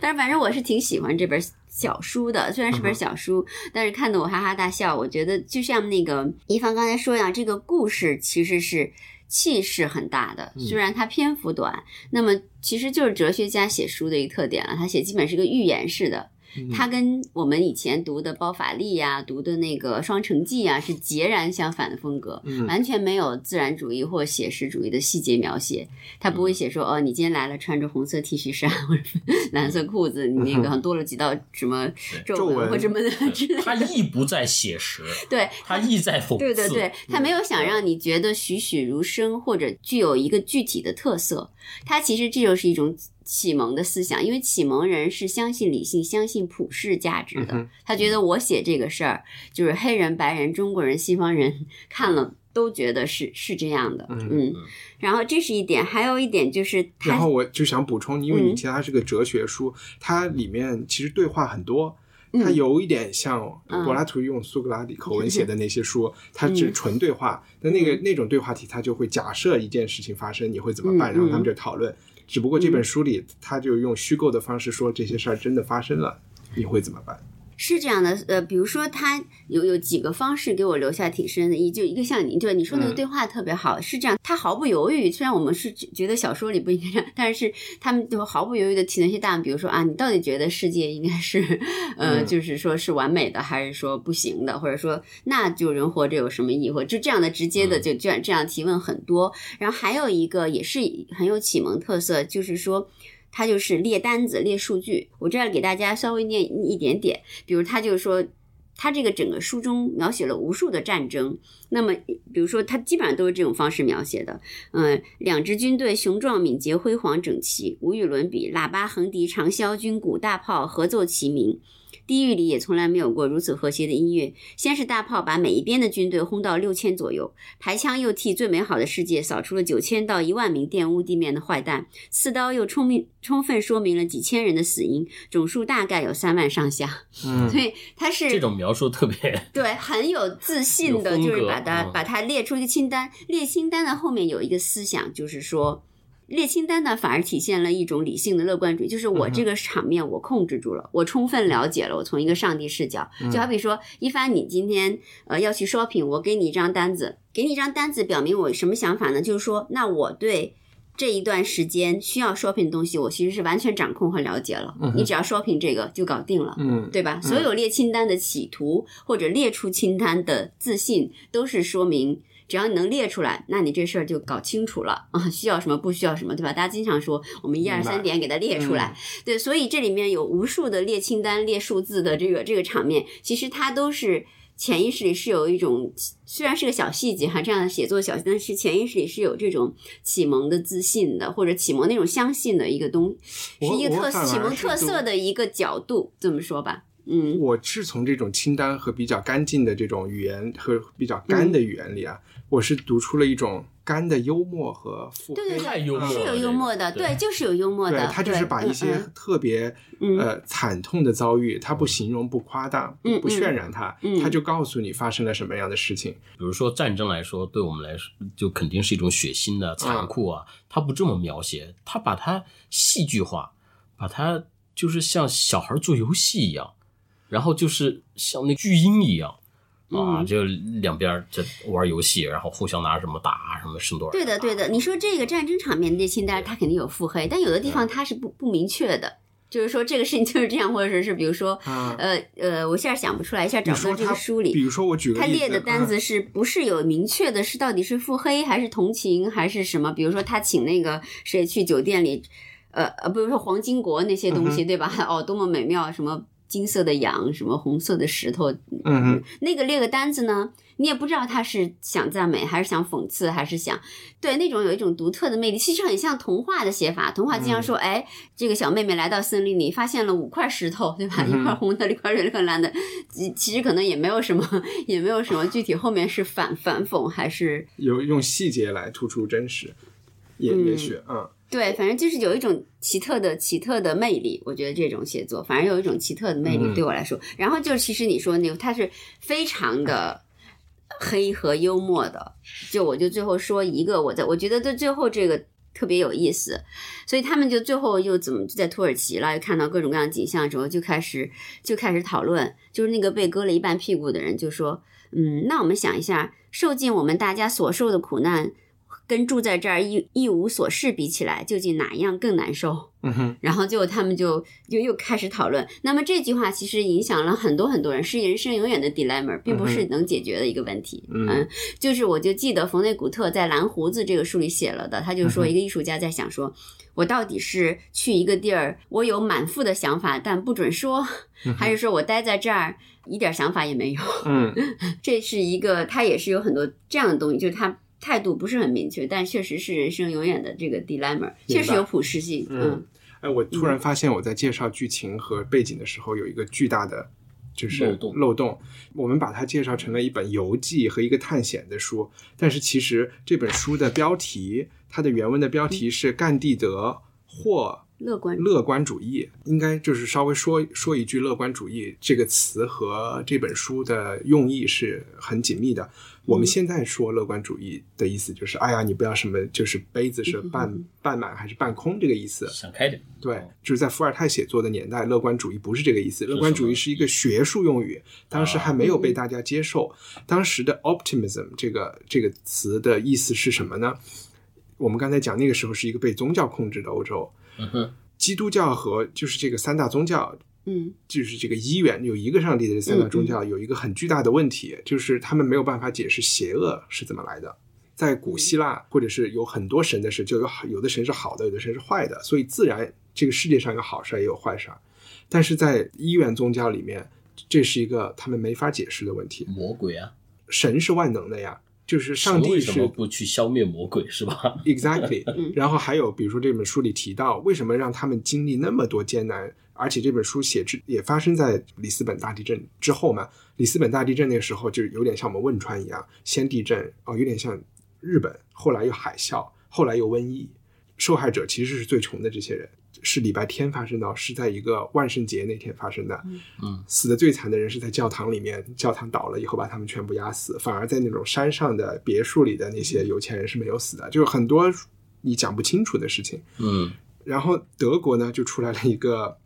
但是反正我是挺喜欢这本小书的，虽然是本小书，但是看得我哈哈大笑。我觉得就像那个一凡刚才说呀，这个故事其实是气势很大的，虽然它篇幅短，那么其实就是哲学家写书的一个特点了，他写基本是个寓言式的。它跟我们以前读的《包法利》呀、读的那个《双城记》啊是截然相反的风格，完全没有自然主义或写实主义的细节描写。他不会写说哦，你今天来了，穿着红色 T 恤衫或者蓝色裤子，你那个 多了几道什么皱纹或什么的之类的。他意不在写实，对他意在讽刺。对对对，他没有想让你觉得栩栩如生或者具有一个具体的特色。他其实这就是一种。启蒙的思想，因为启蒙人是相信理性、相信普世价值的。他觉得我写这个事儿，就是黑人、白人、中国人、西方人看了都觉得是是这样的。嗯，然后这是一点，还有一点就是，然后我就想补充，因为你其实它是个哲学书，它里面其实对话很多，它有一点像柏拉图用苏格拉底口 吻写的那些书，它只纯对话。那那个那种对话题，它就会假设一件事情发生，你会怎么办？然后他们就讨论。只不过这本书里，他就用虚构的方式说这些事儿真的发生了，你会怎么办？是这样的，呃，比如说他有有几个方式给我留下挺深的，一就一个像你对你说那个对话特别好，是这样，他毫不犹豫。虽然我们是觉得小说里不应该这样，但是他们就毫不犹豫的提那些答案，比如说啊，你到底觉得世界应该是，呃，就是说是完美的，还是说不行的，或者说那就人活着有什么意义，或就这样的直接的就这样这样提问很多。然后还有一个也是很有启蒙特色，就是说。他就是列单子、列数据。我这儿给大家稍微念一点点，比如他就说，他这个整个书中描写了无数的战争。那么，比如说他基本上都是这种方式描写的。嗯，两支军队雄壮、敏捷、辉煌、整齐，无与伦比。喇叭、横笛、长箫、军鼓、大炮合奏齐鸣。地狱里也从来没有过如此和谐的音乐。先是大炮把每一边的军队轰到六千左右，排枪又替最美好的世界扫出了九千到一万名玷污地面的坏蛋，刺刀又充明充分说明了几千人的死因，总数大概有三万上下。嗯，所以他是这种描述特别 对，很有自信的，就是把它把它列出一个清单。列清单的后面有一个思想，就是说。列清单呢，反而体现了一种理性的乐观主义，就是我这个场面我控制住了，我充分了解了，我从一个上帝视角，就好比说一帆，你今天呃要去 shopping，我给你一张单子，给你一张单子，表明我什么想法呢？就是说，那我对这一段时间需要 shopping 的东西，我其实是完全掌控和了解了，你只要 shopping 这个就搞定了，嗯，对吧？所有列清单的企图或者列出清单的自信，都是说明。只要你能列出来，那你这事儿就搞清楚了 啊，需要什么不需要什么，对吧？大家经常说我们一二三点给它列出来，对，所以这里面有无数的列清单、列数字的这个这个场面，其实它都是潜意识里是有一种，虽然是个小细节哈，这样的写作小，但是潜意识里是有这种启蒙的自信的，或者启蒙那种相信的一个东，是一个特启蒙特色的一个角度，这么说吧。嗯，我是从这种清单和比较干净的这种语言和比较干的语言里啊。我是读出了一种干的幽默和腹黑，太幽默，是有幽默的，对，就是有幽默的。他就是把一些特别呃惨痛的遭遇，他不形容、不夸大、不渲染它，他就告诉你发生了什么样的事情。比如说战争来说，对我们来说就肯定是一种血腥的、残酷啊。他不这么描写，他把它戏剧化，把它就是像小孩做游戏一样，然后就是像那巨婴一样。啊，就两边在玩游戏，然后互相拿什么打什么圣多尔。对的，对的。你说这个战争场面列清单，它肯定有腹黑，但有的地方它是不不明确的，就是说这个事情就是这样，或者说是比如说，呃呃，我现在想不出来，一下找不到这个书里。比如说我举个他列的单子是不是有明确的，是到底是腹黑还是同情还是什么？比如说他请那个谁去酒店里，呃呃，比如说黄金国那些东西，对吧？哦，多么美妙，什么？金色的羊，什么红色的石头，嗯那个列个单子呢，你也不知道他是想赞美，还是想讽刺，还是想对那种有一种独特的魅力，其实很像童话的写法。童话经常说，哎，这个小妹妹来到森林里，发现了五块石头，对吧？一块红的，一块绿，一块蓝的。其实可能也没有什么，也没有什么具体，后面是反反讽还是有用细节来突出真实，也也许，嗯。对，反正就是有一种奇特的、奇特的魅力。我觉得这种写作反正有一种奇特的魅力，嗯对我来说。然后就是，其实你说那个，它是非常的黑和幽默的。就我就最后说一个，我在我觉得在最后这个特别有意思，所以他们就最后又怎么在土耳其了，又看到各种各样的景象之后，就开始就开始讨论，就是那个被割了一半屁股的人就说，嗯，那我们想一下，受尽我们大家所受的苦难。跟住在这儿一一无所事比起来，究竟哪一样更难受？嗯哼，然后就他们就又又开始讨论。那么这句话其实影响了很多很多人，是人生永远的 dilemma，并不是能解决的一个问题。嗯就是我就记得冯内古特在《蓝胡子》这个书里写了的，他就说一个艺术家在想说，我到底是去一个地儿，我有满腹的想法，但不准说，还是说我待在这儿一点想法也没有？嗯 这是一个，他也是有很多这样的东西，就是他态度不是很明确，但确实是人生永远的这个 dilemma，确实有普适性。嗯哎，我突然发现我在介绍剧情和背景的时候有一个巨大的就是漏洞漏洞。我们把它介绍成了一本游记和一个探险的书，但是其实这本书的标题，它的原文的标题是干地德或乐观乐观主义，应该就是稍微说说一句，乐观主义这个词和这本书的用意是很紧密的。我们现在说乐观主义的意思就是，哎呀，你不要什么，就是杯子是半半满还是半空这个意思。想开点。对，就是在伏尔泰写作的年代，乐观主义不是这个意思。乐观主义是一个学术用语，当时还没有被大家接受。当时的 optimism 这个这个词的意思是什么呢？我们刚才讲那个时候是一个被宗教控制的欧洲，嗯哼，基督教和就是这个三大宗教，嗯就是这个一元有一个上帝的这三个宗教有一个很巨大的问题，就是他们没有办法解释邪恶是怎么来的。在古希腊，或者是有很多神的事，就有好有的神是好的，有的神是坏的，所以自然这个世界上有好事也有坏事。但是在一元宗教里面，这是一个他们没法解释的问题。魔鬼啊，神是万能的呀，就是上帝是为什么不去消灭魔鬼是吧？Exactly，然后还有比如说这本书里提到，为什么让他们经历那么多艰难，而且这本书写之也发生在里斯本大地震之后嘛？里斯本大地震那个时候就有点像我们汶川一样，先地震哦，有点像日本，后来又海啸，后来又瘟疫，受害者其实是最穷的这些人。是礼拜天发生的，是在一个万圣节那天发生的。嗯，死的最惨的人是在教堂里面，教堂倒了以后把他们全部压死，反而在那种山上的别墅里的那些有钱人是没有死的，就是很多你讲不清楚的事情。嗯然后德国呢，就出来了一个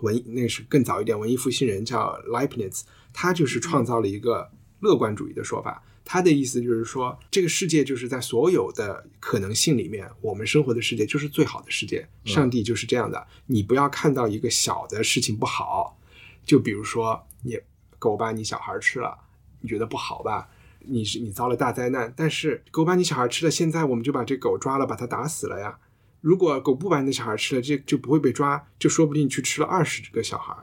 文艺，那是更早一点文艺复兴人叫 Leibniz，他就是创造了一个乐观主义的说法。他的意思就是说，这个世界就是在所有的可能性里面，我们生活的世界就是最好的世界。上帝就是这样的，你不要看到一个小的事情不好，就比如说你狗把你小孩吃了，你觉得不好吧？你是你遭了大灾难，但是狗把你小孩吃了，现在我们就把这狗抓了，把它打死了呀。如果狗不把你的小孩吃了，这就不会被抓，就说不定去吃了二十个小孩。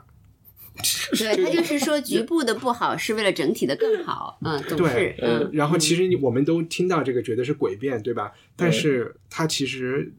对他就是说局部的不好是为了整体的更好，嗯，总对是嗯，然后其实你我们都听到这个，觉得是诡辩，对吧？但是他其实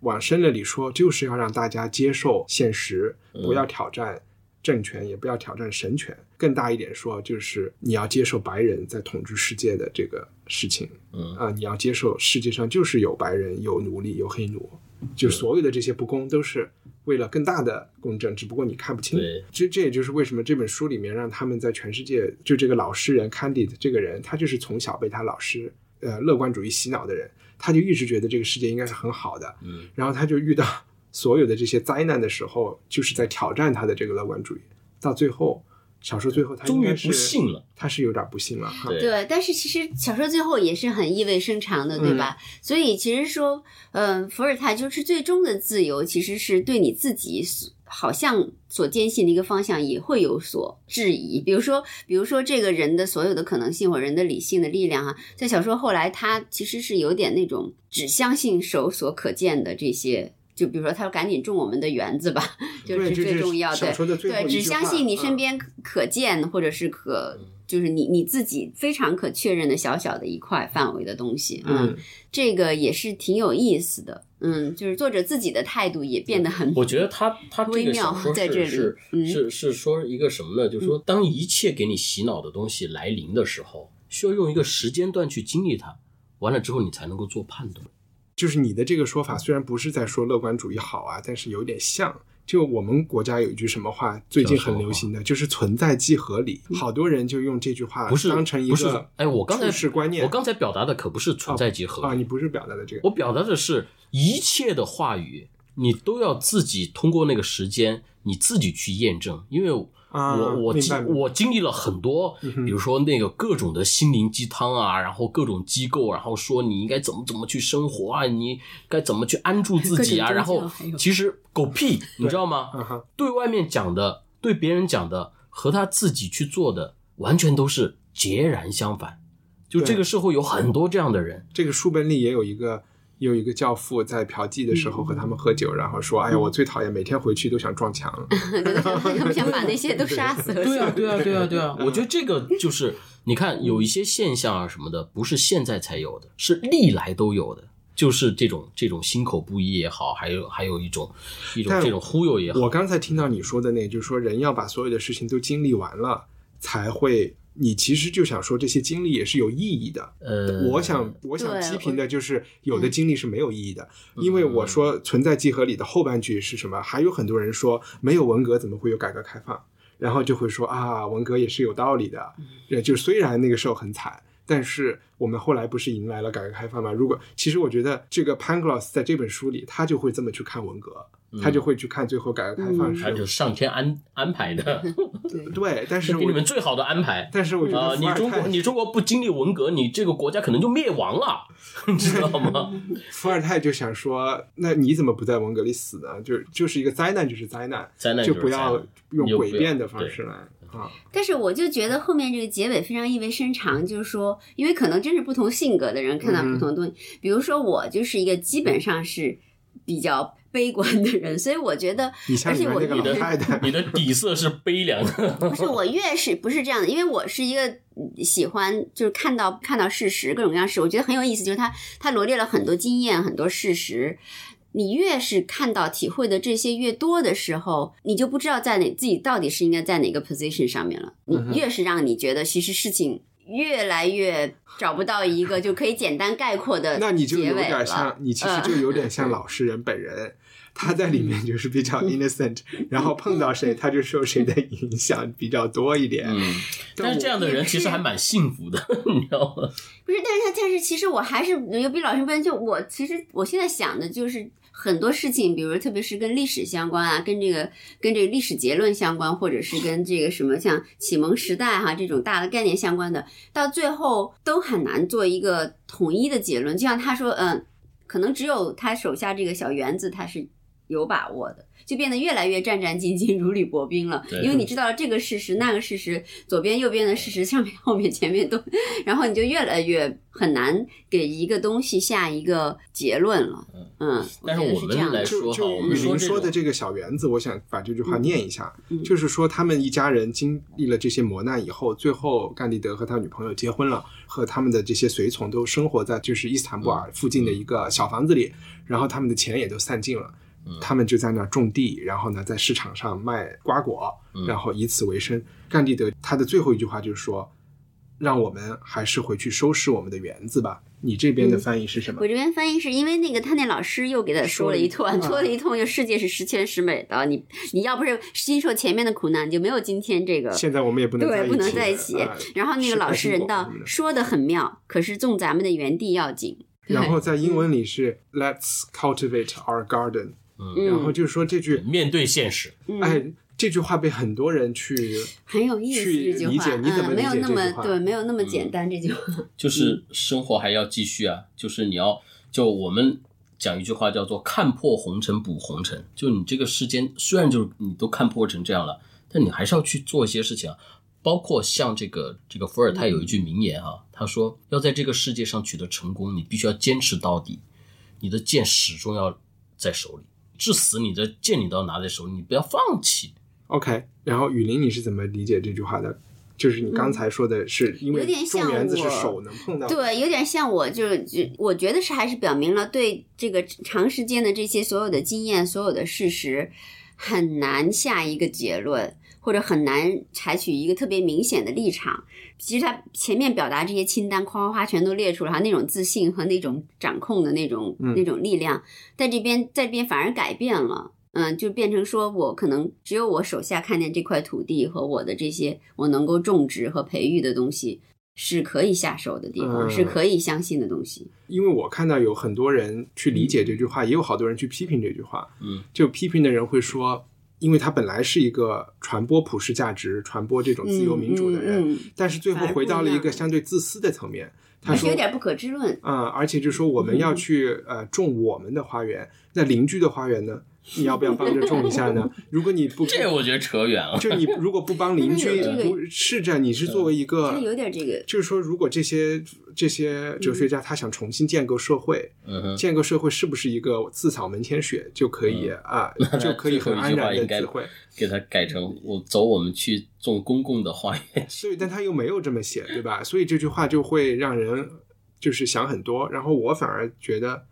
往深了里说，就是要让大家接受现实，不要挑战政权，也不要挑战神权。更大一点说，就是你要接受白人在统治世界的这个事情。嗯啊，你要接受世界上就是有白人、有奴隶、有黑奴，就所有的这些不公都是为了更大的公正，只不过你看不清。对这这也就是为什么这本书里面让他们在全世界，就这个老诗人 Candid 这个人，他就是从小被他老师呃乐观主义洗脑的人，他就一直觉得这个世界应该是很好的，嗯，然后他就遇到 所有的这些灾难的时候，就是在挑战他的这个乐观主义，到最后小说最后他终于不信了，他是有点不信了哈。对对，但是其实小说最后也是很意味深长的，对吧？所以其实说，嗯、伏尔泰就是最终的自由，其实是对你自己所好像所坚信的一个方向也会有所质疑。比如说，比如说这个人的所有的可能性或人的理性的力量啊，在小说后来，他其实是有点那种只相信手所可见的这些。就比如说，他说：“赶紧种我们的园子吧，就是最重要的。小说的最后对，只相信你身嗯边可见或者是可，就是你你自己非常可确认的小小的一块范围的东西。嗯，这个也是挺有意思的。嗯，就是作者自己的态度也变得很，我觉得他他这微妙个小说在这里是是嗯是是说一个什么呢？就是说，当一切给你洗脑的东西来临的时候，需要用一个时间段去经历它，完了之后你才能够做判断。就是你的这个说法虽然不是在说乐观主义好啊，但是有点像。就我们国家有一句什么话，最近很流行的就是“存在即合理”，好多人就用这句话不是当成一不是个哎，我刚才是观念。我刚才表达的可不是存在即合理啊，你不是表达的这个，我表达的是一切的话语，你都要自己通过那个时间，你自己去验证。因为我、啊我经我经历了很多，比如说那个各种的心灵鸡汤啊，然后各种机构，然后说你应该怎么怎么去生活啊，你该怎么去安住自己啊，然后其实狗屁，你知道吗？嗯，对外面讲的，对别人讲的和他自己去做的，完全都是截然相反。就这个社会有很多这样的人，这个书本里也有一个。有一个教父在嫖妓的时候和他们喝酒，然后说：“哎呀，我最讨厌每天回去都想撞墙。他们想把那些都杀死。对啊，对啊，对啊，对啊！我觉得这个就是，你看有一些现象啊什么的，不是现在才有的，是历来都有的。就是这种这种心口不一也好，还有还有一种一种这种忽悠也好，我刚才听到你说的那，就是说人要把所有的事情都经历完了，才会。你其实就想说这些经历也是有意义的。呃，我想，我想批评的就是有的经历是没有意义的，因为我说存在即合理的后半句是什么？还有很多人说没有文革怎么会有改革开放？然后就会说啊，文革也是有道理的。呃，就虽然那个时候很惨，但是我们后来不是迎来了改革开放吗？如果其实我觉得这个 Pangloss 在这本书里，他就会这么去看文革，他就会去看最后改革开放嗯是他就上天安安排的，对，但是给你们最好的安排。但是我觉啊、得你中国你中国不经历文革，你这个国家可能就灭亡了，你知道吗？伏尔泰就想说，那你怎么不在文革里死呢？就就是一个灾难，就是灾难，灾难就不要用你就不要诡辩的方式来啊。但是我就觉得后面这个结尾非常意味深长，就是说，因为可能真是不同性格的人看到不同的东西。比如说我就是一个基本上是比较悲观的人，所以我觉得你，像而且我你们那个老太太，你的底色是悲凉的。不是我越是不是这样的，因为我是一个嗯喜欢就是看到看到事实各种各样事，我觉得很有意思，就是他他罗列了很多经验很多事实。你越是看到体会的这些越多的时候，你就不知道在哪自己到底是应该在哪个 position 上面了。你越是让你觉得其实事情越来越找不到一个就可以简单概括的那你就有结尾了点像，你其实就有点 像老实人本人。他在里面就是比较 innocent，然后碰到谁他就受谁的影响比较多一点。嗯，但是这样的人其实还蛮幸福的，你知道吗？不是，但是他但是其实我还是有比老师问，就我其实我现在想的就是很多事情，比如特别是跟历史相关啊，跟这个跟这个历史结论相关，或者是跟这个什么像启蒙时代哈、这种大的概念相关的，到最后都很难做一个统一的结论。就像他说，嗯，可能只有他手下这个小园子他是有把握的。就变得越来越战战兢兢、如履薄冰了，对因为你知道了这个事实、那个事实，左边、右边的事实，上面、后面、前面都，然后你就越来越很难给一个东西下一个结论了。嗯，但是我们来是这样的。就就说好我们说说的这个小园子，我想把这句话念一下，嗯就是说他们一家人经历了这些磨难以后，最后甘地德和他女朋友结婚了，和他们的这些随从都生活在就是伊斯坦布尔附近的一个小房子里，然后他们的钱也都散尽了。他们就在那儿种地，然后呢，在市场上卖瓜果，然后以此为生。甘地德他的最后一句话就是说：“让我们还是回去收拾我们的园子吧。”你这边的翻译是什么？我这边翻译是因为那个他那老师又给他说了一通，说了一通说了一通，就世界是十全十美的，你你要不是经受前面的苦难，你就没有今天这个。现在我们也不能在对，一起，不能在一起啊。然后那个老实人道说的很妙，可是种咱们的园地要紧。然后在英文里是 Let's cultivate our garden，嗯然后就是说这句，面对现实，哎，这句话被很多人去很有意思去理解，你怎么没有那解这句话？么对，没有那么简单这句话。就是生活还要继续啊，就是你要就我们讲一句话叫做“看破红尘补红尘”，就你这个世间虽然就是你都看破成这样了，但你还是要去做一些事情啊。包括像这个这个伏尔泰有一句名言啊，他说要在这个世界上取得成功，你必须要坚持到底，你的剑始终要在手里，至死你的剑你都要拿在手里，你不要放弃。OK，然后雨林你是怎么理解这句话的？就是你刚才说的是因为有点像种子是手能碰到的，对，有点像我就就我觉得是还是表明了对这个长时间的这些所有的经验、所有的事实很难下一个结论，或者很难采取一个特别明显的立场。其实他前面表达这些清单，夸夸夸全都列出来，那种自信和那种掌控的那种、嗯那种力量，在这边在这边反而改变了。嗯，就变成说我可能只有我手下看见这块土地和我的这些我能够种植和培育的东西是可以下手的地方，嗯是可以相信的东西。因为我看到有很多人去理解这句话，也有好多人去批评这句话。嗯，就批评的人会说，因为他本来是一个传播普世价值、传播这种自由民主的人，嗯嗯但是最后回到了一个相对自私的层面。他说有点不可知论。啊、而且就说我们要去呃种我们的花园，那邻居的花园呢，你要不要帮着种一下呢？如果你不，这我觉得扯远了。就你如果不帮邻居，这个不试着你是作为一个它有点这个，就是说，如果这些这些哲学家他想重新建构社会，建构社会是不是一个自扫门前雪就可以、啊，就 可以很安然的嗯最后一句话应该自会？给他改成我走，我们去种公共的花园。所以，但他又没有这么写，对吧？所以这句话就会让人就是想很多。然后我反而觉得，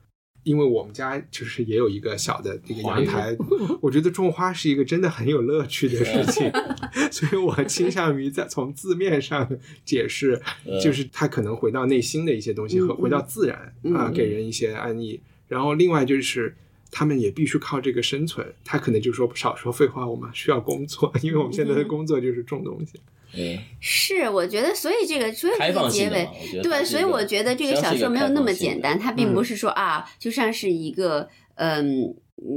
因为我们家就是也有一个小的那个阳台，我觉得种花是一个真的很有乐趣的事情，所以我倾向于在从字面上解释，就是他可能回到内心的一些东西和回到自然啊，给人一些安逸。然后另外就是。他们也必须靠这个生存，他可能就说少说废话，我们需要工作，因为我们现在的工作就是种东西。嗯，是我觉得，所以这个所以这个结尾对，所以我觉得这个小说没有那么简单，它并不是说啊，就像是一个嗯。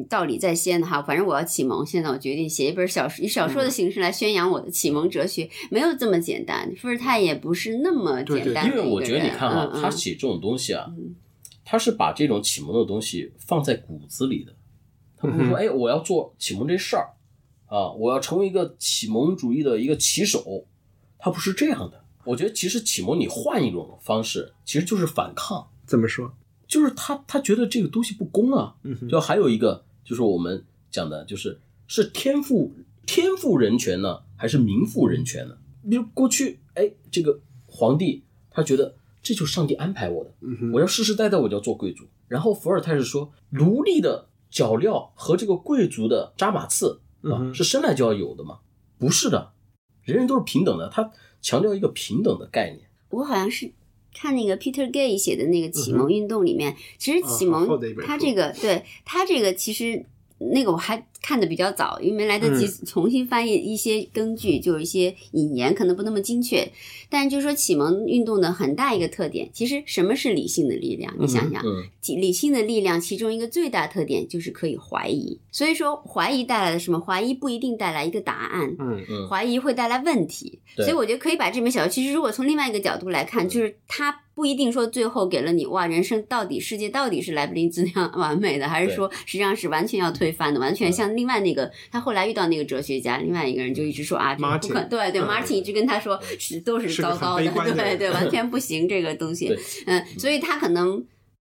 道理在先哈，反正我要启蒙，现在我决定写一本小说，以小说的形式来宣扬我的启蒙哲学，没有这么简单。伏尔泰也不是那么简单。因为我觉得你看哈，嗯他写这种东西啊嗯，他是把这种启蒙的东西放在骨子里的。他不是说，哎，我要做启蒙这事儿啊，我要成为一个启蒙主义的一个旗手，他不是这样的。我觉得其实启蒙你换一种方式，其实就是反抗，怎么说？就是他他觉得这个东西不公啊。嗯哼就还有一个就是我们讲的，就是是天赋天赋人权呢，还是民赋人权呢？比如过去，哎，这个皇帝他觉得这就是上帝安排我的，嗯哼我要世世代代我就要做贵族。然后伏尔泰是说，奴隶的脚镣和这个贵族的扎马刺是生来就要有的吗？不是的，人人都是平等的。他强调一个平等的概念。我好像是看那个 Peter Gay 写的那个启蒙运动里面，其实启蒙厚的一本书它这个对他这个其实那个我还看的比较早，因为没来得及嗯重新翻译一些根据，就有一些引言可能不那么精确，但就是说启蒙运动的很大一个特点，其实什么是理性的力量？你想想，嗯理性的力量，其中一个最大特点就是可以怀疑。所以说，怀疑带来了什么？怀疑不一定带来一个答案，嗯嗯怀疑会带来问题。所以我觉得可以把这本小说，其实如果从另外一个角度来看，就是它不一定说最后给了你哇，人生到底世界到底是莱布林兹那样完美的，还是说实际上是完全要推翻的，完全像另外那个他后来遇到那个哲学家，另外一个人就一直说啊，这个不可对对嗯，Martin 一直跟他说是都是糟糕的，对对，完全 不行这个东西，嗯，所以他可能。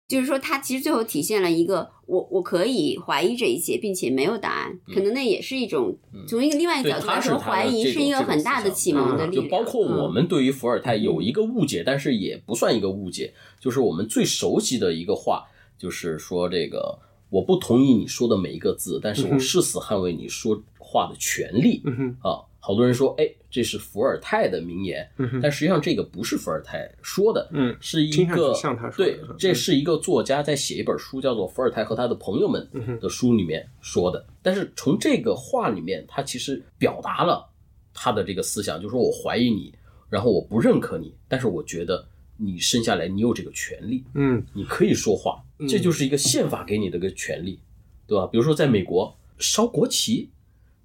就是说，他其实最后体现了一个我我可以怀疑这一切，并且没有答案，可能那也是一种从一个另外一个，角度来说，怀疑是一个很大的启蒙的力量。就包括我们对于伏尔泰有一个误解，但是也不算一个误解，就是我们最熟悉的一个话，就是说这个我不同意你说的每一个字，但是我誓死捍卫你说话的权利。啊，好多人说，哎，这是伏尔泰的名言，嗯但实际上这个不是伏尔泰说的，嗯是一个像他说的对嗯，这是一个作家在写一本书，叫做《伏尔泰和他的朋友们的书里面说的。但是从这个话里面，他其实表达了他的这个思想，就是说我怀疑你，然后我不认可你，但是我觉得你生下来你有这个权利，嗯。你可以说话，这就是一个宪法给你的一个权利，对吧？比如说在美国烧国旗，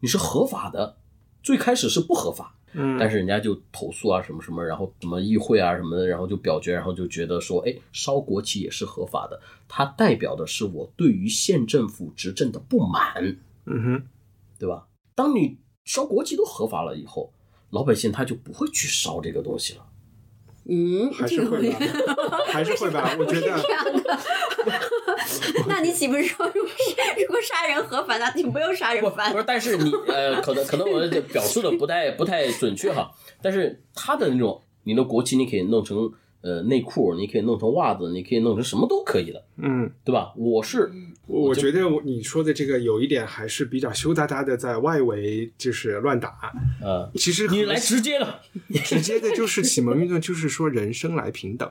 你是合法的，最开始是不合法，嗯，但是人家就投诉啊什么什么，然后什么议会啊什么的，然后就表决，然后就觉得说，哎，烧国旗也是合法的，它代表的是我对于县政府执政的不满，嗯哼对吧？当你烧国旗都合法了以后，老百姓他就不会去烧这个东西了。嗯，还是会吧，还是会吧。我觉得 这样的。那你岂不是说，如果是如果杀人合法，那就不用杀人不犯不是，但是你呃，可能可能我表述的不太不太准确哈，但是他的那种，你的国旗你可以弄成呃内裤，你可以弄成袜子，你可以弄成什么都可以的，嗯，对吧？我是我就觉得我你说的这个有一点还是比较羞答答的，在外围就是乱打。呃，其实你来直接的 直接的就是启蒙运动，就是说人生来平等。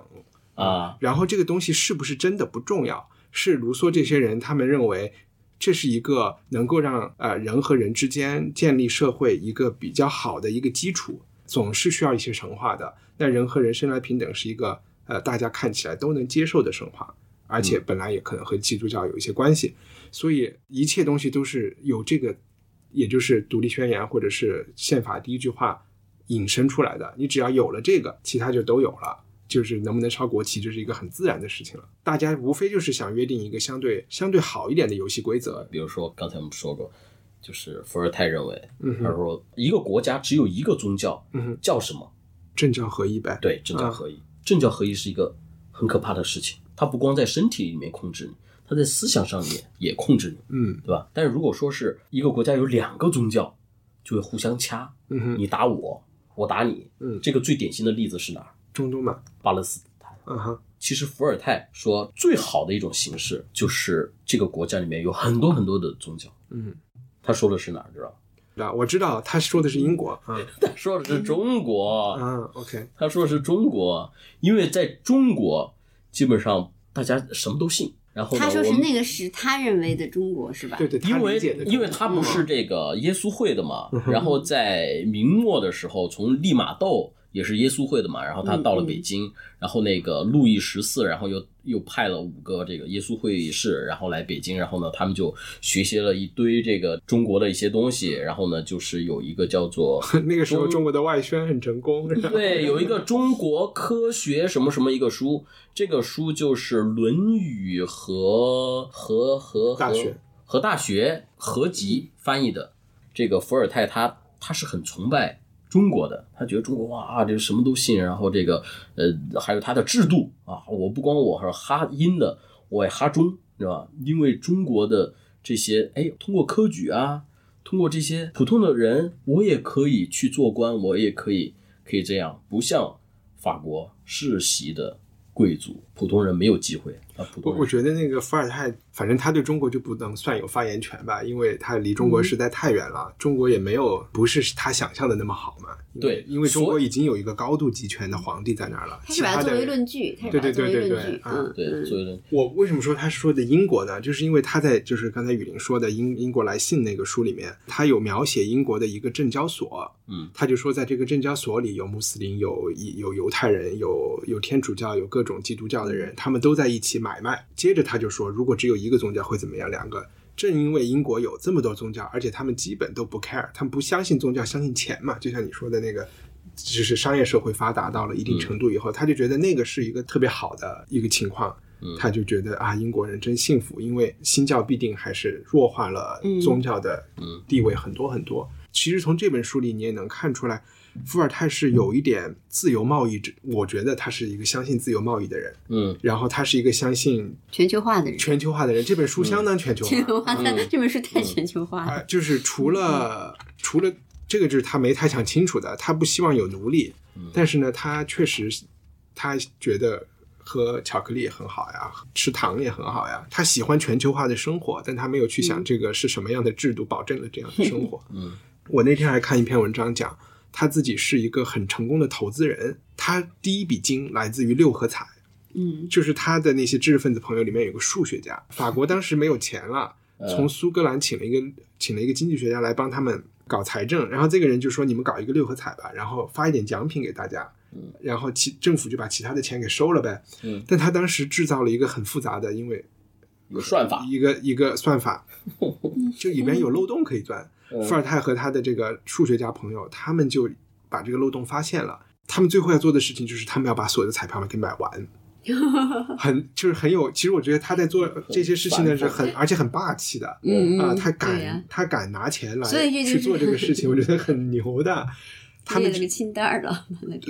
啊，然后这个东西是不是真的不重要，是卢梭这些人他们认为这是一个能够让呃人和人之间建立社会一个比较好的一个基础，总是需要一些神话的。那人和人生来平等是一个呃大家看起来都能接受的神话，而且本来也可能和基督教有一些关系，所以一切东西都是有这个，也就是独立宣言或者是宪法第一句话引申出来的。你只要有了这个，其他就都有了。就是能不能超国旗，这是一个很自然的事情了。大家无非就是想约定一个相对相对好一点的游戏规则。比如说刚才我们说过，就是伏尔泰认为，嗯，他说一个国家只有一个宗教，嗯哼，叫什么？政教合一呗。对，政教合一。政教合一是一个很可怕的事情，它不光在身体里面控制你，它在思想上面也控制你，嗯对吧？但是如果说是一个国家有两个宗教，就会互相掐，嗯哼，你打我，我打你。嗯这个最典型的例子是哪儿？中东嘛，巴勒斯坦。嗯哼，其实伏尔泰说，最好的一种形式就是这个国家里面有很多很多的宗教。嗯，他说的是哪儿？知道吗？啊，我知道他说的是英国。嗯 他说的是中国。嗯，OK，他说的是中国，因为在中国基本上大家什么都信。然后，他说是那个是他认为的中国是吧？对对，因为理解的因为他不是嗯这个耶稣会的嘛，然后在明末的时候，从利玛窦也是耶稣会的嘛，然后他到了北京，然后那个路易十四，然后又又派了五个这个耶稣会士，然后来北京，然后呢，他们就学习了一堆这个中国的一些东西，然后呢，就是有一个叫做 那个时候中国的外宣很成功。对，有一个中国科学什么什么一个书，这个书就是《论语》和和和大学和大学合集翻译的。这个伏尔泰他他是很崇拜中国的，他觉得中国哇，这什么都信，然后这个呃还有他的制度啊，我不光我是哈阴的，我也哈中，对吧？因为中国的这些哎，通过科举啊，通过这些普通的人，我也可以去做官，我也可以可以这样，不像法国世袭的贵族，普通人没有机会我我觉得那个伏尔泰，反正他对中国就不能算有发言权吧，因为他离中国实在太远了，中国也没有不是他想象的那么好嘛。对因为中国已经有一个高度集权的皇帝在那儿了，他是把它作为其他的论据，他对对对对，对啊嗯，对，嗯。所以呢，我为什么说他说的英国呢？就是因为他在就是刚才雨林说的英英国来信那个书里面，他有描写英国的一个证交所，嗯，他就说在这个证交所里有穆斯林，有有犹太人，有有天主教，有各种基督教的人，他们都在一起买卖。接着他就说，如果只有一个宗教会怎么样？两个。正因为英国有这么多宗教，而且他们基本都不 care，他们不相信宗教，相信钱嘛。就像你说的那个，就是商业社会发达到了一定程度以后，他就觉得那个是一个特别好的一个情况。他就觉得啊，英国人真幸福，因为新教必定还是弱化了宗教的地位很多很多。其实从这本书里你也能看出来，伏尔泰是有一点自由贸易者，我觉得他是一个相信自由贸易的人，嗯，然后他是一个相信全球化的人，全球化的人。这本书相当全球化，全球化这本书太全球化啊、了，就是除了除了这个，就是他没太想清楚的，他不希望有奴隶，但是呢，他确实他觉得喝巧克力也很好呀，吃糖也很好呀，他喜欢全球化的生活，但他没有去想这个是什么样的制度保证了这样的生活。嗯，我那天还看一篇文章讲。他自己是一个很成功的投资人，他第一笔金来自于六合彩，嗯就是他的那些知识分子朋友里面有个数学家，法国当时没有钱了，从苏格兰请了一个请了一个经济学家来帮他们搞财政，然后这个人就说你们搞一个六合彩吧，然后发一点奖品给大家，然后其政府就把其他的钱给收了呗。嗯但他当时制造了一个很复杂的，因为有算法，一个一个算法，就里面有漏洞可以钻。伏尔泰和他的这个数学家朋友，他们就把这个漏洞发现了。他们最后要做的事情就是，他们要把所有的彩票给买完，很就是很有。其实我觉得他在做这些事情呢是很，而且很霸气的。嗯啊，嗯，他敢、他敢拿钱来去做这个事情，我觉得很牛的。他们列了个清单儿了，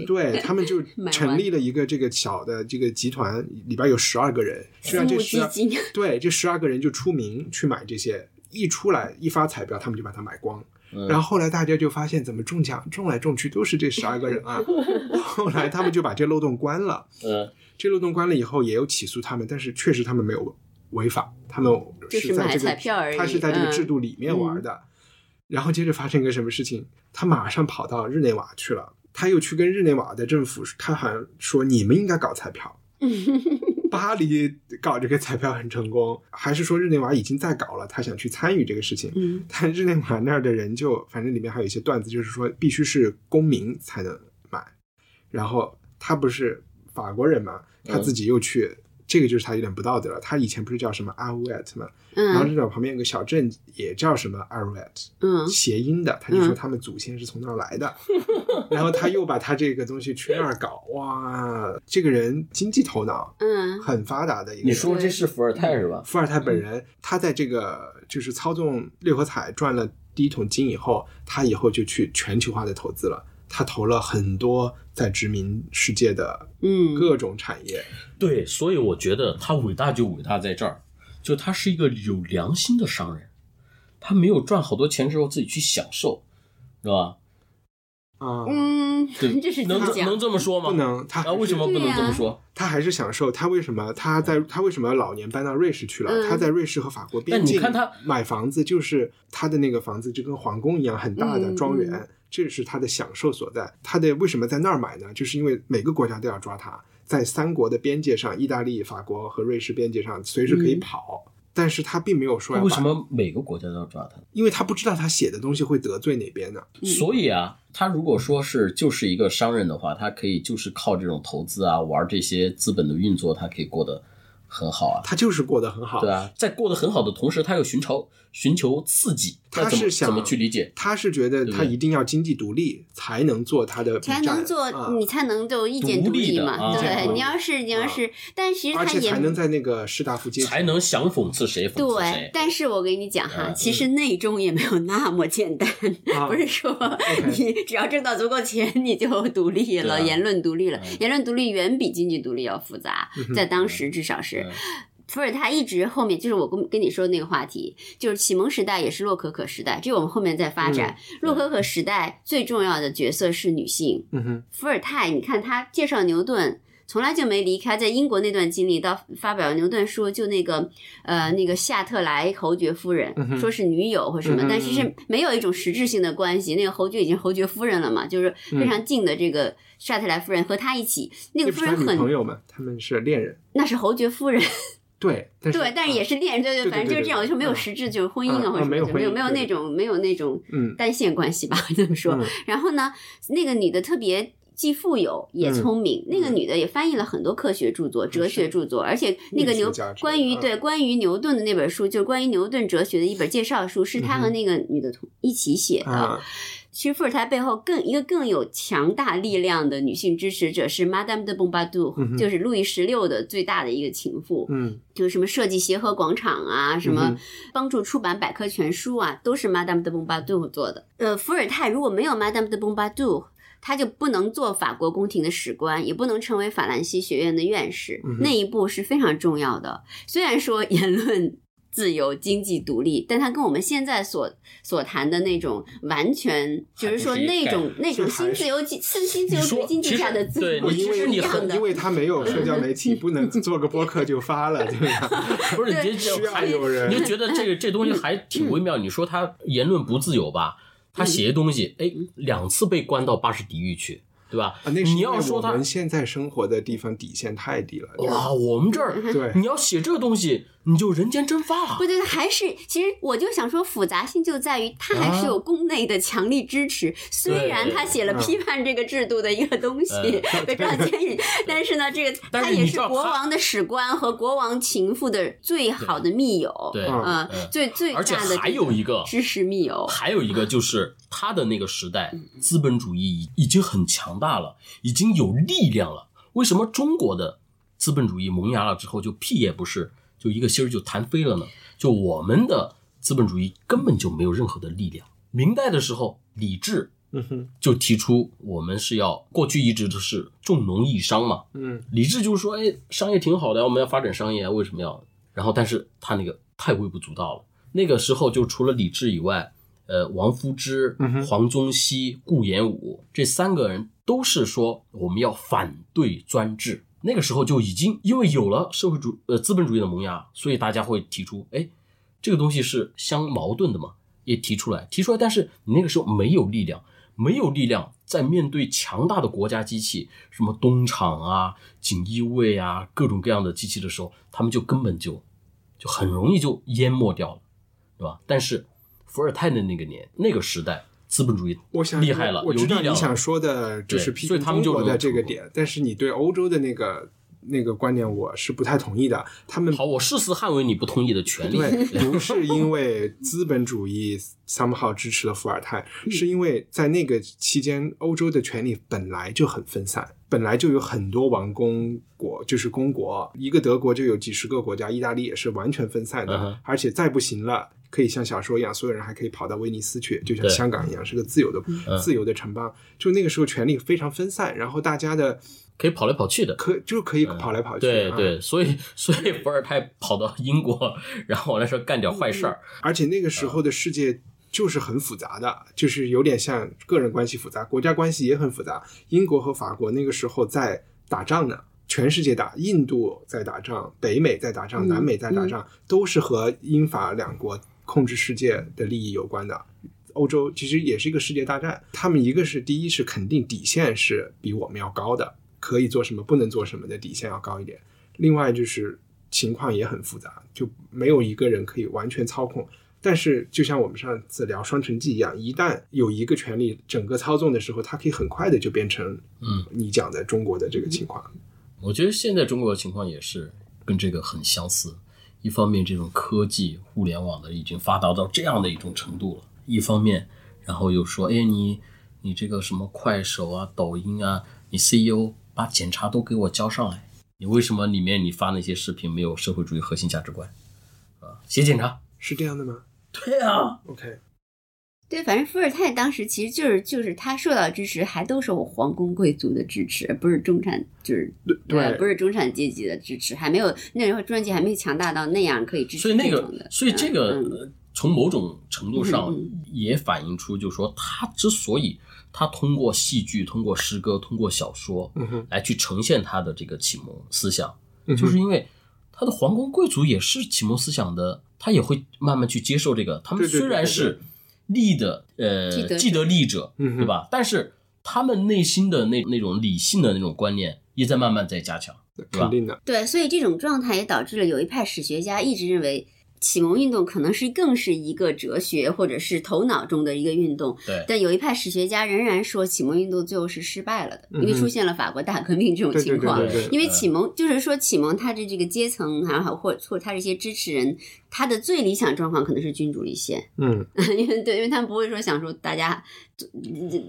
对他们就 成立了一个这个小的这个集团，里边有十二个人，就让这十对这十二个人就出名去买这些，一出来一发彩票，他们就把它买光。嗯然后后来大家就发现，怎么中奖中来中去都是这十二个人啊？后来他们就把这漏洞关了。嗯这漏洞关了以后，也有起诉他们，但是确实他们没有违法，他们就是买在这个彩票而已他是在这个嗯制度里面玩的。然后接着发生一个什么事情？他马上跑到日内瓦去了，他又去跟日内瓦的政府，他好像说你们应该搞彩票。巴黎搞这个彩票很成功，还是说日内瓦已经在搞了，他想去参与这个事情。嗯但日内瓦那儿的人就，反正里面还有一些段子，就是说必须是公民才能买，然后他不是法国人嘛，他自己又去，这个就是他有点不道德了。他以前不是叫什么阿乌埃特嘛，然后嗯日本旁边有个小镇也叫什么阿乌埃特，嗯谐音的，他就说嗯他们祖先是从那儿来的，然后他又把他这个东西去那儿搞，哇，这个人经济头脑嗯很发达的一个人。你说这是伏尔泰是吧？伏尔泰本人，他在这个就是操纵六合彩赚了第一桶金以后，他以后就去全球化的投资了。他投了很多在殖民世界的嗯各种产业，对，所以我觉得他伟大就伟大在这儿，就他是一个有良心的商人，他没有赚好多钱之后自己去享受，是吧？啊、嗯，对，这是能这能？这么说吗？不能，他啊？为什么不能这么说？他还是享受。他为什么他在他为什么老年搬到瑞士去了？嗯他在瑞士和法国边境但你看他买房子，就是他的那个房子就跟皇宫一样很大的嗯庄园，嗯这是他的享受所在。他的为什么在那儿买呢？就是因为每个国家都要抓他，在三国的边界上，意大利、法国和瑞士边界上随时可以嗯跑。但是他并没有说要为什？么每个国家都要抓他？因为他不知道他写的东西会得罪哪边呢？所以啊，他如果说是就是一个商人的话，他可以就是靠这种投资啊，玩这些资本的运作，他可以过得很好啊。他就是过得很好。对啊，在过得很好的同时，他又寻求寻求刺激，他是想怎么去理解？他是觉得他一定要经济独立才能做他的才能做，啊。你才能就意见独立立嘛。啊对，你要是你要是，但其实他也才能在那个士大夫阶级。才能想讽刺谁讽刺对谁，。但是我跟你讲哈，嗯。其实内中也没有那么简单，啊。不是说你只要挣到足够钱你就独立了，言论独立了。嗯，言论独立远比经济独立要复杂，在当时至少是嗯。伏尔泰一直后面就是我跟跟你说的那个话题，就是启蒙时代也是洛可可时代，这个我们后面再发展。洛可可时代最重要的角色是女性，嗯哼，伏尔泰，你看他介绍牛顿，从来就没离开在英国那段经历，到发表牛顿说，就那个呃那个夏特莱侯爵夫人，说是女友或什么，嗯但是是没有一种实质性的关系。那个侯爵已经侯爵夫人了嘛，就是非常近的这个夏特莱夫人和他一起，那个夫人很朋友嘛，他们是恋人。那是侯爵夫人，对，但是对，但是也是恋人，对对反正就是这样，对对就说没有嗯实质，就是婚姻嗯啊或者没有就没有没有那种没有那种嗯。单线关系吧，这么说。嗯。然后呢，那个女的特别既富有也嗯。聪明，那个女的也翻译了很多科学著作、哲学著作，而且那个牛关于嗯。对关于牛顿的那本书，就是关于牛顿哲学的一本介绍书，是他和那个女的同一起写的。啊，其实伏尔泰背后更一个更有强大力量的女性支持者是 Madame de Pompadour，、嗯就是路易十六的最大的一个情妇。嗯就是什么设计协和广场啊，什么帮助出版百科全书啊，都是 Madame de Bombadour 做的。呃，伏尔泰如果没有 Madame de Pompadour，他就不能做法国宫廷的史官，也不能成为法兰西学院的院士。嗯那一步是非常重要的。虽然说言论。自由、经济独立，但他跟我们现在所所谈的那种完全，就是说那种那种新自由经、新新自由主义经济下的自由对你因为是一样的因。为他没有社交媒体，不能做个播客就发了，对吧？不是你这需要有人你就觉得这个这东西还挺微妙。你说他言论不自由吧？他写的东西，哎，两次被关到巴士底狱去，对吧？啊，那你要说他们现在生活的地方底线太低了。哇，我们这儿对你要写这个东西，你就人间蒸发了不。对，还是其实我就想说，复杂性就在于他还是有宫内的强力支持。虽然他写了嗯批判这个制度的一个东西，被抓监狱，但是呢，这个他也是国王的史官和国王情妇的最好的密友。对，嗯最最而且还有一个知识密友。还有一个就是他的那个时代，嗯资本主义已已经很强大了，已经有力量了。为什么中国的资本主义萌芽了之后就屁也不是，就一个心儿就弹飞了呢？就我们的资本主义根本就没有任何的力量。明代的时候，李治嗯哼，就提出我们是要过去一直都是重农抑商嘛，嗯李治就是说：“哎，商业挺好的，我们要发展商业啊，为什么要？”然后，但是他那个太微不足道了。那个时候，就除了李治以外，呃王夫之黄宗羲、顾炎武这三个人都是说我们要反对专制。那个时候就已经因为有了社会主呃资本主义的萌芽，所以大家会提出，哎，这个东西是相矛盾的嘛，也提出来，提出来，但是你那个时候没有力量，没有力量，在面对强大的国家机器，什么东厂啊、锦衣卫啊，各种各样的机器的时候，他们就根本就就很容易就淹没掉了，对吧？但是伏尔泰的那个年那个时代，资本主义我想厉害了，我知道你想说的就是批评中国的这个点，但是你对欧洲的那个那个观点我是不太同意的。他们好，我誓死捍卫你不同意的权利。对，不是因为资本主义 somehow 支持了伏尔泰，是因为在那个期间，欧洲的权力本来就很分散，本来就有很多王公国，就是公国，一个德国就有几十个国家，意大利也是完全分散的，而且再不行了。可以像小说一样，所有人还可以跑到威尼斯去，就像香港一样，是个自由的、嗯自由的城邦。就那个时候，权力非常分散，然后大家的可以跑来跑去的。可就可以跑来跑去。啊对对，所以所以伏尔泰跑到英国，然后完了说干点坏事儿。而且那个时候的世界就是很复杂的，就是有点像个人关系复杂，国家关系也很复杂。英国和法国那个时候在打仗呢，全世界打，印度在打仗，北美在打仗，嗯南美在打仗，都是和英法两国控制世界的利益有关的。欧洲其实也是一个世界大战，他们一个是第一是肯定底线是比我们要高的，可以做什么不能做什么的底线要高一点。另外就是情况也很复杂，就没有一个人可以完全操控。但是就像我们上次聊《双城记》一样，一旦有一个权利整个操纵的时候，它可以很快的就变成，嗯，你讲的中国的这个情况。我觉得现在中国的情况也是跟这个很相似。一方面，这种科技、互联网的已经发达到这样的一种程度了；一方面，然后又说，哎，你你这个什么快手啊、抖音啊，你 CEO 把检查都给我交上来，你为什么里面你发那些视频没有社会主义核心价值观啊？写检查。是这样的吗对啊，？OK，对，反正伏尔泰当时其实就是就是他受到支持，还都是我皇宫贵族的支持，不是中产，就是对呃不是中产阶级的支持，还没有那时候中产阶级还没有强大到那样可以支持所以那个这种的，所以这个、从某种程度上嗯也反映出，就是说他之所以他通过戏剧、通过诗歌、通过小说嗯哼，来去呈现他的这个启蒙思想，嗯就是因为他的皇宫贵族也是启蒙思想的，他也会慢慢去接受这个。他们虽然是利的呃既得利者，嗯对吧？但是他们内心的那那种理性的那种观念也在慢慢在加强，对吧肯？定的。对，所以这种状态也导致了有一派史学家一直认为。启蒙运动可能是更是一个哲学或者是头脑中的一个运动，对。但有一派史学家仍然说启蒙运动最后是失败了的，因为出现了法国大革命这种情况。对对对，因为启蒙就是说启蒙他的这个阶层，还好或或他这些支持人，他的最理想状况可能是君主立宪，嗯，因为对，因为他们不会说想说大家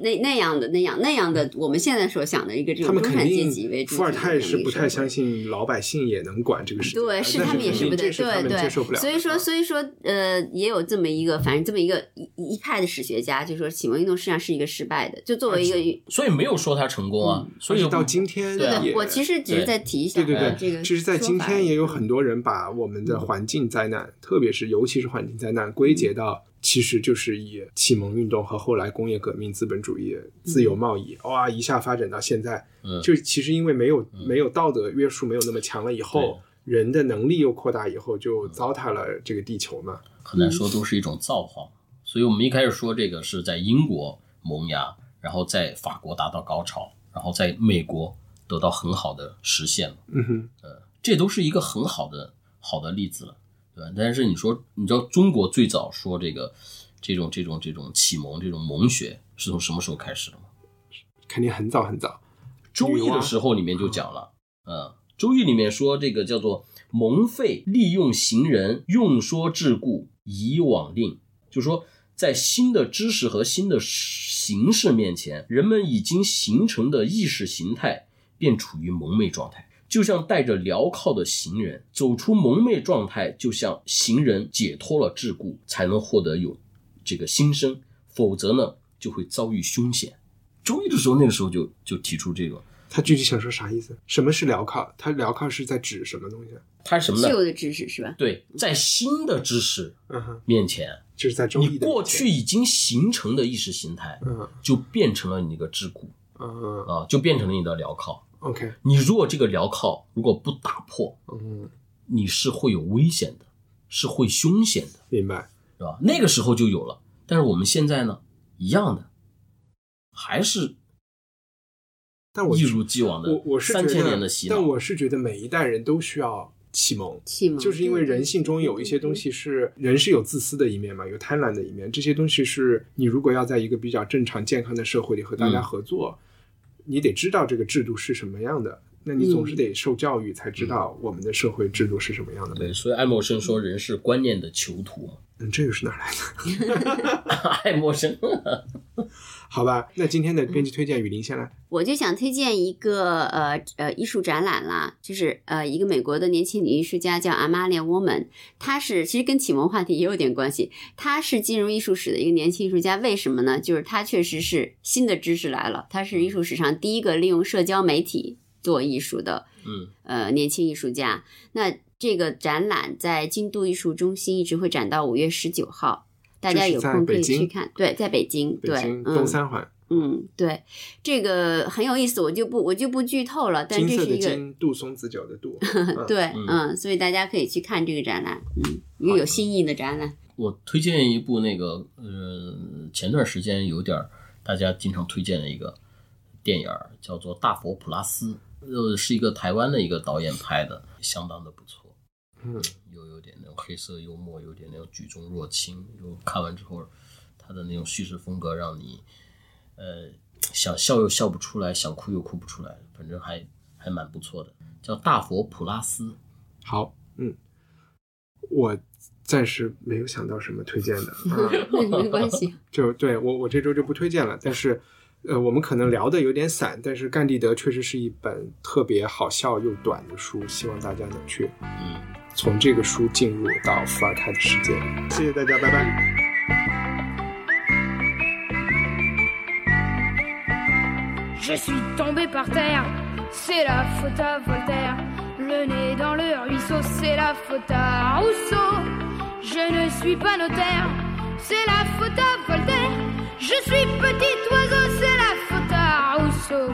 那那样的那样那样的我们现在所想的一个这他种中产阶级为主。伏尔泰是不太相信。老百姓也能管这个事情，对，是他们也是不对，这是他们对对，接受不了。所以说，啊所以说，呃，也有这么一个，反正这么一个一一派的史学家，就说启蒙运动实际上是一个失败的，就作为一个，所以没有说他成功啊，所以到今天对啊我其实只是在提一下对对对，呃这个其实，在今天也有很多人把我们的环境灾难，特别是尤其是环境灾难，归结到其实就是以启蒙运动和后来工业革命、资本主义、自由贸易，哇，一下发展到现在，嗯。就其实因为没有没有道德约束没有那么强了以后，人的能力又扩大以后，就糟蹋了这个地球嘛。很难说都是一种造化。所以我们一开始说这个是在英国萌芽，然后在法国达到高潮，然后在美国得到很好的实现了，嗯哼，呃这都是一个很好的好的例子了，对吧？但是你说，你知道中国最早说这个这种这种这种启蒙这种蒙学是从什么时候开始的吗？肯定很早很早。周易的时候里面就讲了，嗯，周易里面说这个叫做蒙废，利用行人，用说治故，以往令，就说在新的知识和新的形式面前，人们已经形成的意识形态便处于蒙昧状态，就像带着镣铐的行人，走出蒙昧状态，就像行人解脱了桎梏，才能获得有这个新生，否则呢就会遭遇凶险。周易的时候，那个时候就就提出这个，他具体想说啥意思？什么是镣铐？他镣铐是在指什么东西？它是什么呢？旧的知识是吧？对，在新的知识嗯哼，面前，就是在周易你过去已经形成的意识形态，嗯就变成了你那个桎梏嗯啊，就变成了你的镣铐。，OK，你如果这个镣铐如果不打破，嗯，你是会有危险的，是会凶险的，明白。是吧？那个时候就有了。但是我们现在呢，一样的，还是但我一如既往的我我是觉三千年得。但我是觉得每一代人都需要启蒙。启蒙就是因为人性中有一些东西是人是有自私的一面嘛，有贪婪的一面，这些东西是你如果要在一个比较正常健康的社会里和大家嗯合作，你得知道这个制度是什么样的，那你总是得受教育才知道我们的社会制度是什么样的。对，所以爱默生说人是观念的囚徒嘛。嗯，这个是哪来的？爱默生，好吧，那今天的编辑推荐，雨林先来。我就想推荐一个呃呃艺术展览啦，就是呃一个美国的年轻女艺术家叫 Amalia Woman，她是其实跟启蒙话题也有点关系。她是进入艺术史的一个年轻艺术家，为什么呢？就是她确实是新的知识来了，她是艺术史上第一个利用社交媒体做艺术的嗯呃年轻艺术家。那这个展览在京都艺术中心一直会展到五月十九号，大家有空可以去看。对，在北京，对，北京嗯东三环，嗯，对，这个很有意思，我就不我就不剧透了，但金色的这是一个金，杜松子酒的杜。嗯对，嗯嗯，所以大家可以去看这个展览，嗯，一个有新意的展览，我推荐一部那个呃，前段时间有点儿大家经常推荐的一个电影儿，叫做《大佛普拉斯》，呃，是一个台湾的一个导演拍的，相当的不错。嗯，又有点那种黑色幽默，有点那种举重若轻。就看完之后，他的那种叙事风格让你，呃，想笑又笑不出来，想哭又哭不出来，反正还还蛮不错的，叫《大佛普拉斯》。好，嗯，我暂时没有想到什么推荐的。啊 没关系，就对我我这周就不推荐了，但是。呃，我们可能聊的有点散，但是《甘地德》确实是一本特别好笑又短的书，希望大家能去嗯，从这个书进入到伏尔泰的世界。谢谢大家，拜拜。 Je suis tombé par terre, c'est la faute à Voltaire. Le nez dans le ruisseau, c'est la faute à Rousseau. Je ne suis pas notaire, c'est la faute à Voltaire. Je suis petit oiseau, c'est la faute à Rousseau.